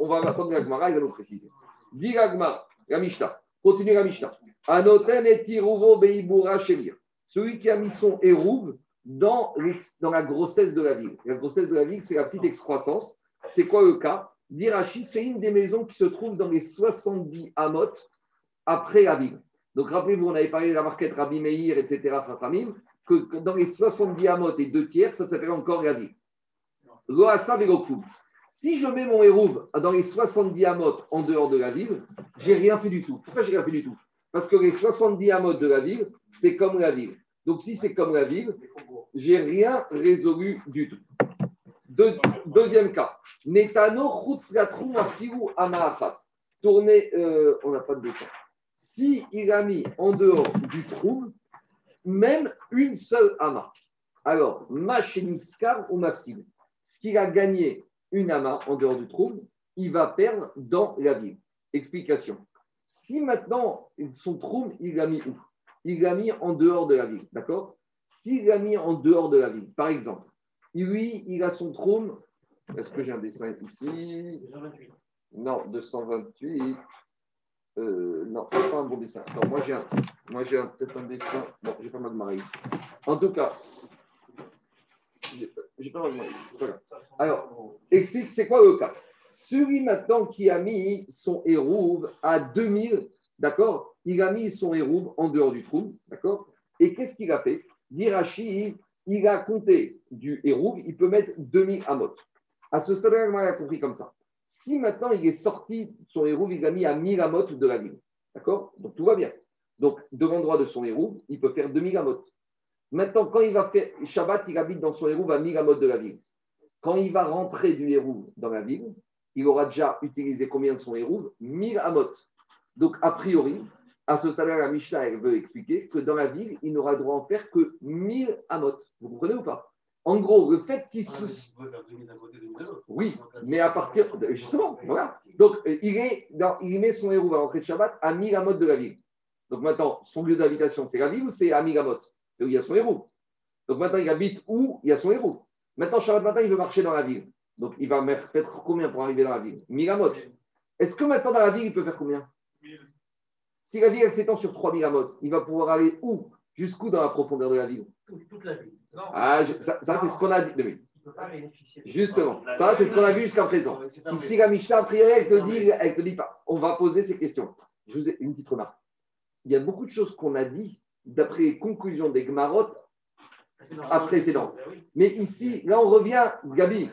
On va attendre la il va nous préciser. Dis la Gemara, la Mishnah. Continue la Mishnah. Anoten et Tirouvo Beibura Shelir. Celui qui a mis son hérouve dans, la grossesse de la ville. La grossesse de la ville, c'est la petite excroissance. C'est quoi le cas? D'Irachi, c'est une des maisons qui se trouve dans les 70 amotes après la ville. Donc rappelez-vous, on avait parlé de la marquette Rabbi Meir, etc., Chachamim, que, dans les 70 amotes et deux tiers, ça s'appelle encore la ville. Loasa Velokoum. Si je mets mon hérouve dans les 70 amotes en dehors de la ville, j'ai rien fait du tout. Pourquoi j'ai rien fait du tout? Parce que les 70 amotes de la ville, c'est comme la ville. Donc si c'est comme la ville, j'ai rien résolu du tout. Deux- deuxième cas. Netano amaachat. Tourner, euh, on n'a pas de dessin. Si il a mis en dehors du trou, même une seule ama. Alors, macheniskar ou mafsid. Ce qu'il a gagné une ama en dehors du trou, il va perdre dans la ville. Explication. Si maintenant son trou, il l'a mis où? Il l'a mis en dehors de la ville, d'accord? S'il l'a mis en dehors de la ville, par exemple, lui, il a son trône. Est-ce que j'ai un dessin ici? Non, 228. Euh, non, c'est pas un bon dessin. Attends, moi j'ai un, moi j'ai peut-être un dessin. Bon, j'ai pas mal de marée ici. En tout cas, pas. Alors, explique, c'est quoi le cas Celui maintenant qui a mis son hérouve à 2000, d'accord? Il a mis son hérouve en dehors du trou, d'accord? Et qu'est-ce qu'il a fait? Dirachi, il a compté du hérouve, il peut mettre 2000 amot. À ce stade-là, il a compris comme ça. Si maintenant il est sorti son hérouve, il a mis à 1000 amot de la ville, d'accord? Donc tout va bien. Donc, devant droit de son hérouve, il peut faire 2000 amot. Maintenant, quand il va faire Shabbat, il habite dans son hérouve à 1000 amot de la ville. Quand il va rentrer du hérouve dans la ville, il aura déjà utilisé combien de son hérouve 1000 amot. Donc, a priori, à ce stade-là, la Mishnah elle veut expliquer que dans la ville, il n'aura droit à en faire que 1000 amot. Vous comprenez ou pas? En gros, le fait qu'il se. On peut faire 2000 d'un côté, 2000 de l'autre. Oui, mais à partir. de- Justement, voilà. Donc, euh, il, est dans- il met son hérouve à l'entrée de Shabbat à 1000 amot de la ville. Donc maintenant, son lieu d'habitation, c'est la ville ou c'est à 1000 amot C'est où il y a son hérouve. Donc maintenant, il habite où il y a son hérouve. Maintenant, Shabbat matin, il veut marcher dans la ville. Donc, il va mettre peut-être combien pour arriver dans la ville? 1000 amot. Est-ce que maintenant, dans la ville, il peut faire combien? Si la ville elle s'étend sur 3000 amot, il va pouvoir aller où? Jusqu'où dans la profondeur de la ville? Toute, la. Non, Ah, je- ça, ça, c'est ce qu'on a dit. deux Justement, ça, c'est ce qu'on a vu jusqu'à présent. Ici, la Mishnah, elle te dit, elle te dit pas. On va poser ces questions. Je vous ai une petite remarque. Il y a beaucoup de choses qu'on a dit d'après les conclusions des Gmarot à précédentes. Ah. Mais ici, là, on revient, Gabi,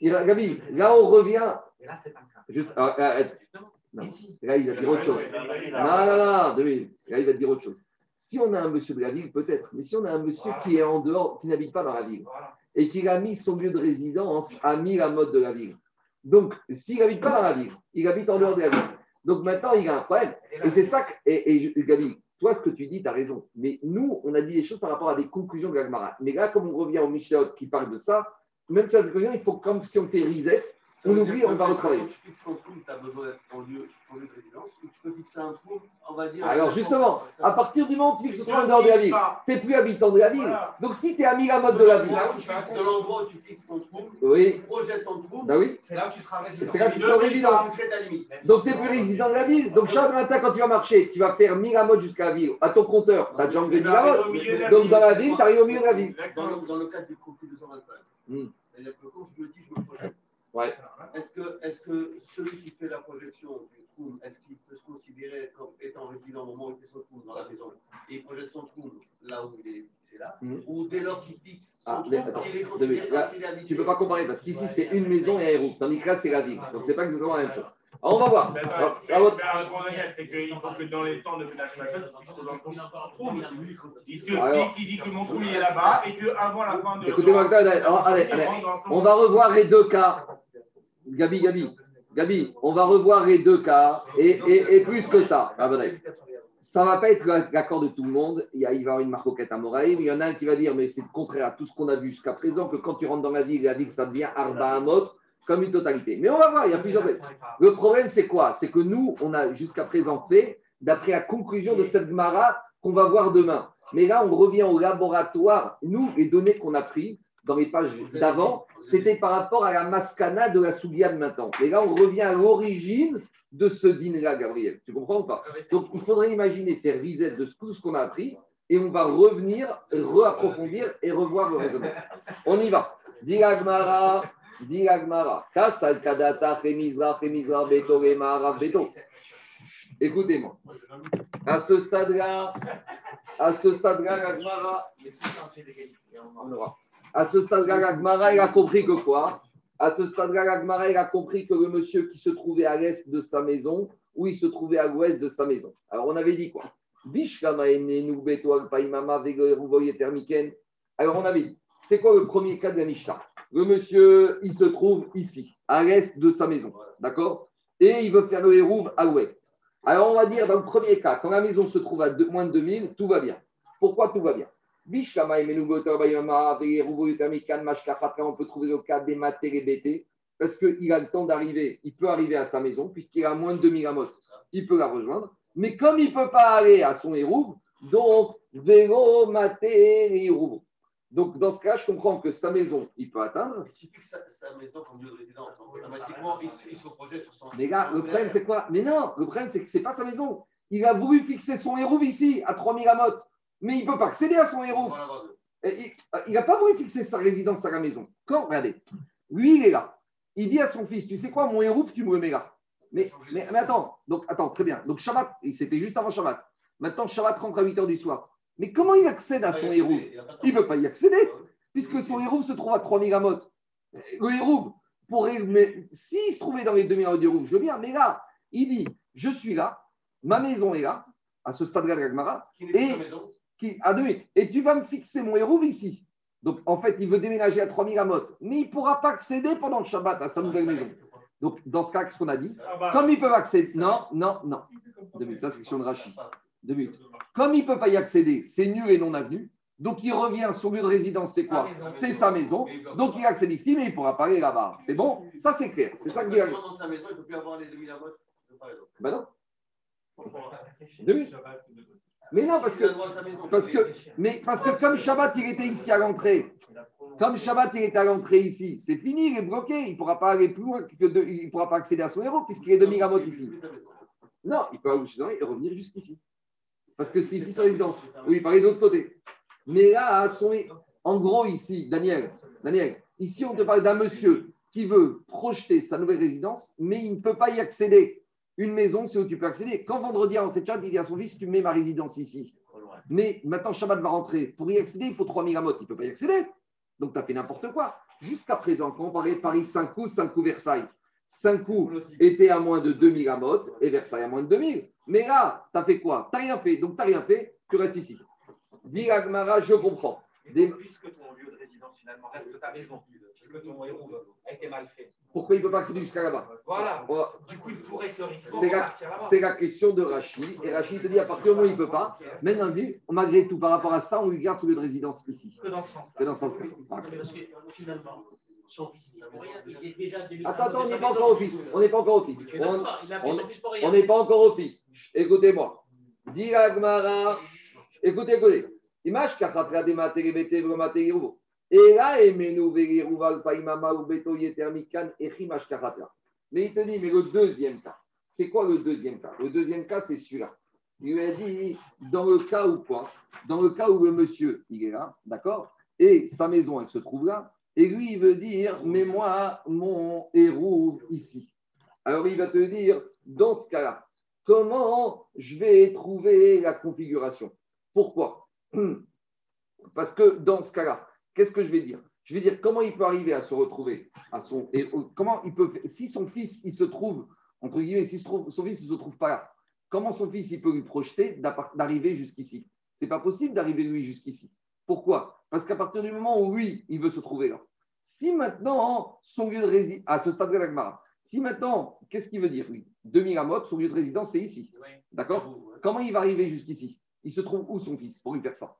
là, on revient. Mais là, c'est pas le cas. Juste, ah, arrête. Justement, Non. Là, il va dire autre chose. Non, non, non, deux minutes. Là, il va te dire autre chose. Si on a un monsieur de la ville, peut-être. Mais si on a un monsieur qui est en dehors, qui n'habite pas dans la ville, voilà. et qu'il a mis son lieu de résidence, a mis la mode de la ville. Donc, s'il n'habite pas dans la ville, il habite en dehors de la ville. Donc maintenant, il a un problème. Et c'est ça que. Et, et Gabi, toi, ce que tu dis, tu as raison. Mais nous, on a dit des choses par rapport à des conclusions de l'Agmara. Mais là, comme on revient au Mishnah qui parle de ça, même sur la conclusion, il faut, comme si on fait reset, Ça on oublie, on va retravailler. Tu fixes ton trou, tu as besoin d'être en lieu, de résidence, ou tu peux fixer un trou, on va dire. Alors justement, à partir du moment où tu fixes ton en dehors de la ville, tu n'es plus habitant de la ville. Voilà. Donc si tu es à mis la mode de la ville, Là où tu fixes- de l'endroit où tu fixes ton trou, Oui. tu projettes ton trou, bah oui, C'est là où tu seras résident. c'est là que tu seras résident. Donc, tu n'es plus résident de la ville. Donc, chaque matin, quand tu vas marcher, tu vas faire 1000 amotes jusqu'à la ville. À ton compteur, tu as déjà enlevé 1000 amotes. Donc, dans la ville, tu arrives au milieu de la ville. Dans le, le cadre du calcul 225. Hmm. C'est-à-dire que quand je me dis, je me projette. Ouais. Est-ce que, est que celui qui fait la projection du trou, est-ce qu'il peut se considérer comme étant résident au moment où il fait son trou dans la maison et il projette son trou là où il est fixé là Hmm. Ou dès lors qu'il fixe son Ah, trou, mais attends, il est considéré là, comme s'il est habité Tu ne peux pas comparer parce qu'ici, c'est une maison et un héros. Tandis que là, c'est la ville. Donc, c'est pas exactement la même chose. Alors, on va voir. Mais Alors, attends, la à Daniel, c'est qu'il faut que dans les temps de ménage machin, il faut dans le trou. Il te Alors- dit que mon trou il est là-bas et qu'avant la fin de. Écoutez-moi, allez, alors, allez, allez. On va revoir les deux cas. Gabi, Gabi, Gabi, on va revoir les deux cas et, et, et plus que ça. Ah, bon. Ça ne va pas être l'accord de tout le monde. Il, y a, il va y avoir une marcoquette à Moraïm. Il y en a un qui va dire, mais c'est contraire à tout ce qu'on a vu jusqu'à présent, que quand tu rentres dans la ville, la ville, ça devient Arba Amot comme une totalité. Mais on va voir, il y a plusieurs. Le problème, c'est quoi? C'est que nous, on a jusqu'à présent fait, d'après la conclusion de cette Gemara qu'on va voir demain. Mais là, on revient au laboratoire. Nous, les données qu'on a prises dans les pages d'avant, c'était par rapport à la mascana de la Sougia de maintenant. Mais là, on revient à l'origine de ce dîner-là, Gabriel. Tu comprends ou pas? Donc, il faudrait imaginer faire reset de tout ce qu'on a appris et on va revenir, réapprofondir et revoir le raisonnement. On y va. Dit l'Agmara, dit l'Agmara. Kasal kadata beto remara beto. Écoutez-moi. À ce stade-là, à ce stade-là, aura. À ce stade-là, l'Agmara, il a compris que quoi? À ce stade-là, l'Agmara, il a compris que le monsieur qui se trouvait à l'est de sa maison ou il se trouvait à l'ouest de sa maison. Alors, on avait dit quoi? Alors, on avait dit, c'est quoi le premier cas de la Mishnah? Le monsieur, il se trouve ici, à l'est de sa maison, d'accord? Et il veut faire le hérouve à l'ouest. Alors, on va dire, dans le premier cas, quand la maison se trouve à moins de 2000, tout va bien. Pourquoi tout va bien? On peut trouver le cas des BT, parce qu'il a le temps d'arriver, il peut arriver à sa maison, puisqu'il a moins de 2000 amos, il peut la rejoindre. Mais comme il ne peut pas aller à son hérouve, donc, vélo, maté. Donc, dans ce cas, je comprends que sa maison, il peut atteindre. S'il fixe sa, sa maison comme lieu de résidence, automatiquement, il, se- il se projette sur son. Mais gars, le problème, c'est quoi? Mais non, le problème, c'est que ce n'est pas sa maison. Il a voulu fixer son hérouve ici, à 3000 amotes, mais il ne peut pas accéder à son. Et Il n'a pas voulu fixer sa résidence à la maison. Quand, regardez, lui, il est là. il dit à son fils, tu sais quoi, mon hérouf, tu me le mets là. Mais, mais, mais attends, donc attends, très bien. Donc Shabbat, c'était juste avant Shabbat. Maintenant, Shabbat rentre à 8 h du soir. Mais comment il accède à son hérouf Il ne peut pas y accéder, puisque son hérouf se trouve à 3000 amotes. Le hérouf, pourrait, mais s'il se trouvait dans les demi-heures du hérouf, je veux bien, mais là, il dit, je suis là, ma maison est là, à ce stade-là de plus Et- qui, à deux minutes, et tu vas me fixer mon hérouf ici. Donc, en fait, il veut déménager à 3000 amotes, mais il ne pourra pas accéder pendant le Shabbat à sa nouvelle maison. Donc, dans ce cas, qu'est-ce qu'on a dit Ah bah, Comme ils peuvent accéder, non, non, non. Ça c'est question de Rachid. Deux minutes. Comme il ne peut pas y accéder, c'est nul et non avenu. Donc il revient, son lieu de résidence, c'est quoi? C'est sa maison. Donc il accède ici, mais il ne pourra pas aller là-bas. C'est bon? Ça c'est clair. C'est ça que dit Dans sa maison, il ne peut plus avoir les 2000 amotes, par exemple. Ben non. Deux minutes. Mais non, parce que, parce que, mais parce que comme Shabbat, il était ici à l'entrée, comme Shabbat, il était à l'entrée ici, c'est fini, il est bloqué. Il ne pourra pas aller plus loin, que de- il ne pourra pas accéder à son héros puisqu'il est demi gamot ici. Non, il peut aller chez et revenir jusqu'ici. Parce que c'est ici sa résidence. Oui, il parlait de l'autre côté. Mais là, son- en gros, ici, Daniel, Daniel, ici, on te parle d'un monsieur qui veut projeter sa nouvelle résidence, mais il ne peut pas y accéder. Une maison, c'est où tu peux accéder. Quand vendredi, à l'entrée de Shabbat, il dit à son fils, tu mets ma résidence ici. Mais maintenant, Shabbat va rentrer. Pour y accéder, il faut 3000 amotes. Il ne peut pas y accéder. Donc, tu as fait n'importe quoi. Jusqu'à présent, quand on parlait de Paris 5 coups, 5 coups Versailles. 5 coups était à moins de 2000 amotes et Versailles à moins de 2000. Mais là, tu as fait quoi? Tu n'as rien fait. Donc, tu n'as rien fait. Tu restes ici. Dis Agmara, je comprends. Des- Puisque ton lieu de résidence finalement reste ta maison, puisque ton héros a été mal fait. Pourquoi il ne peut pas accéder jusqu'à là-bas? Voilà. Oh, Du coup, il pourrait théoriquement C'est la, c'est la question de Rachid. Et Rachid te dit à partir du moment où il ne peut pas, maintenant, dit, malgré tout, par rapport à ça, on lui garde son lieu de résidence ici. Que dans ce sens. Que dans ce sens-là. Parce que finalement, son fils, il est pour rien. Il est déjà demi- Attends, attends, on n'est pas encore au fils. On n'est pas encore au fils. On- n'est pas encore au fils. Écoutez-moi. Dis Agmara. Écoutez, écoutez. Image kachatra de materebete vromateruvo. Et là, emenu vegeruval paimama ou beto yetermikan echimash kachatra. Mais il te dit, mais le deuxième cas. C'est quoi le deuxième cas? Le deuxième cas, c'est celui-là. Il lui a dit, dans le cas où quoi? Dans le cas où le monsieur, il est là, d'accord? Et sa maison, elle se trouve là. Et lui, il veut dire, mets-moi mon héros ici. Alors, il va te dire, dans ce cas-là, comment je vais trouver la configuration? Pourquoi? Parce que dans ce cas-là, qu'est-ce que je vais dire? Je vais dire comment il peut arriver à se retrouver à son comment il peut si son fils il se trouve entre guillemets si son fils ne se trouve pas là, comment son fils il peut lui projeter d'arriver jusqu'ici? C'est pas possible d'arriver lui jusqu'ici. Pourquoi? Parce qu'à partir du moment où lui il veut se trouver là, si maintenant son lieu de résidence à ce stade de l'Agmara, si maintenant qu'est-ce qu'il veut dire lui? 2000 amotes, son lieu de résidence c'est ici, d'accord? Comment il va arriver jusqu'ici? Il se trouve où son fils pour lui faire ça?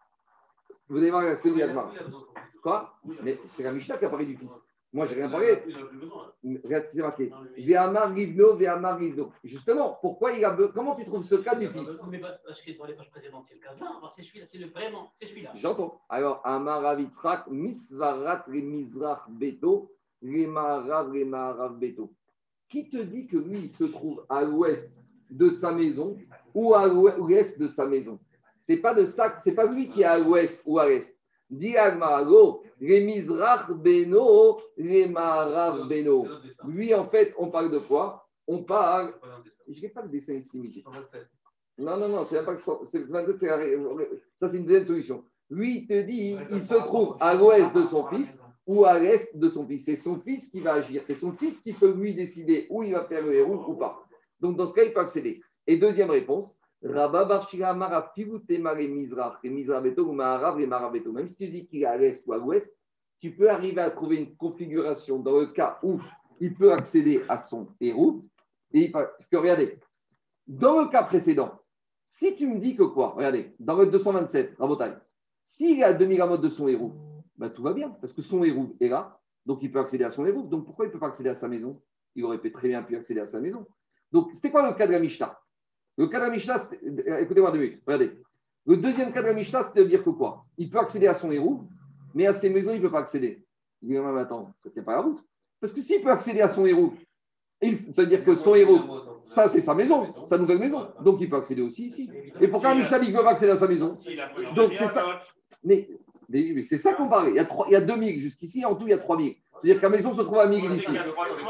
Vous allez voir ce que dit Agmara. Quoi? Mais c'est la Mishnah qui a parlé du fils. Moi, j'ai rien parlé. Regarde ce qui s'est marqué. Ve'amar Rivno, Ve'amar Rivno. Justement, pourquoi il a comment tu trouves ce cas du fils Mais parce que dans les pages précédentes, c'est le cas. Non, c'est celui-là, c'est vraiment, c'est celui-là. J'entends. Alors, Amar Avitzrak, Misvarat le Mizrach Beto, Remarav Remarav Beto. Qui te dit que lui, il se trouve à l'ouest de sa maison ou à l'ouest de sa maison? C'est pas de ça, c'est pas lui qui est à l'ouest ou à l'est. Dis Agmarago, les Mizrach Beno, les Beno. Lui, en fait, on parle de quoi? On parle. Je n'ai pas le dessin ici, Mickey. 127. Non, non, non, c'est pas que ça. c'est- 27, c'est la ré- Ça, c'est une deuxième solution. Lui, il te dit, il se trouve à l'ouest de son fils ou à l'est de son fils. C'est son fils qui va agir. C'est son fils qui peut lui décider où il va faire le héros ou pas. Donc, dans ce cas, il peut accéder. Et deuxième réponse, Rabba Barshira Mara. Même si tu dis qu'il est à l'est ou à l'ouest, tu peux arriver à trouver une configuration dans le cas où il peut accéder à son héros. Parce que regardez, dans le cas précédent, si tu me dis que quoi? Regardez, dans le 227, Rabotai, s'il est à 2000 amotes de son héros, ben tout va bien, parce que son héros est là, donc il peut accéder à son héros. Donc pourquoi il ne peut pas accéder à sa maison? Il aurait très bien pu accéder à sa maison. Donc c'était quoi le cas de la Mishnah? Le cas de la Mishnah, euh, écoutez-moi deux minutes, regardez. Le deuxième cas de la Mishnah, c'était de dire que quoi? Il peut accéder à son héros, mais à ses maisons, il ne peut pas accéder. Il dit, mais attends, ça tient pas la route. Parce que s'il peut accéder à son héros, ça veut dire que son héros, ça, c'est sa maison, sa nouvelle maison. Donc, il peut accéder aussi ici. Et pourquoi Mishnah dit ne peut pas accéder à sa maison Donc, c'est ça. Mais, c'est ça qu'on parlait. Il y, a il y a 2000 jusqu'ici, en tout, il y a 3000. C'est-à-dire que la maison se trouve à 1000 d'ici.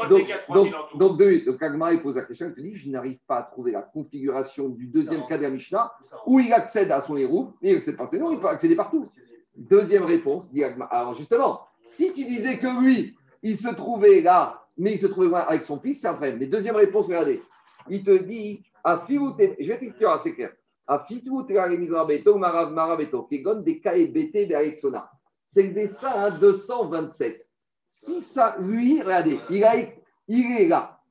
Donc, donc, donc, de, donc Agmara, il pose la question, il te dit, je n'arrive pas à trouver la configuration du deuxième cas Mishnah où il accède à son héros, mais il accède pas ses noms, il peut accéder partout. Deuxième réponse, dit Agmara. Alors justement, si tu disais que lui, il se trouvait là, mais il se trouvait là avec son fils, c'est un problème. Mais deuxième réponse, regardez, il te dit, je vais t'écrire, c'est clair. C'est le dessin à 227. Si ça, lui, regardez, il, a, il est là.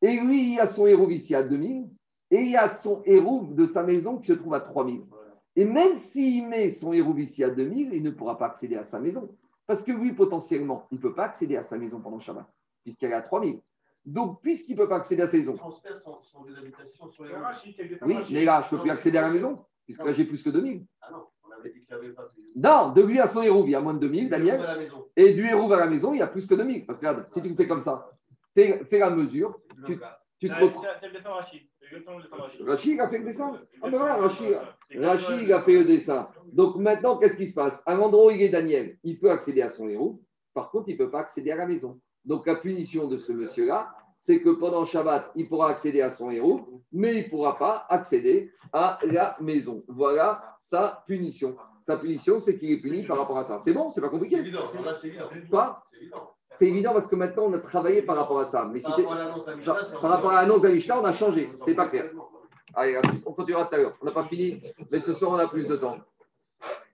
Et lui, il a son héros ici à 2000. Et il y a son héros de sa maison qui se trouve à 3000. Et même s'il met son héros ici à 2000, il ne pourra pas accéder à sa maison. Parce que lui, potentiellement, il ne peut pas accéder à sa maison pendant Shabbat, puisqu'elle est à 3000. Donc, puisqu'il ne peut pas accéder à sa maison, transfère son, son sur les oui, mais là, je ne peux plus accéder à la maison, puisque là, j'ai plus que 2000. Ah non, Non, de lui à son héros, il y a moins de 2000, Daniel. Et du héros à la maison, il y a plus que 2000. Parce que regarde, si tu le fais comme ça, fais, fais la mesure, tu, tu te retrouves. C'est le dessin Rachid. Le dessin Rachid. Rachid a fait le dessin Ah ben voilà, Rachid, Rachid a fait le dessin. Donc maintenant, qu'est-ce qui se passe? À l'endroit où il est Daniel, il peut accéder à son héros. Par contre, il ne peut pas accéder à la maison. Donc la punition de ce monsieur-là, c'est que pendant Shabbat, il pourra accéder à son héros, mais il ne pourra pas accéder à la maison. Voilà sa punition. Sa punition, c'est qu'il est puni par rapport à ça. C'est bon, c'est pas compliqué. c'est évident. C'est évident. C'est évident parce que maintenant, on a travaillé par rapport à ça. Mais Par rapport à l'annonce Mishnah, on a changé. C'était pas clair. Allez, on continuera tout à l'heure. On n'a pas fini, mais ce soir, on a plus de temps.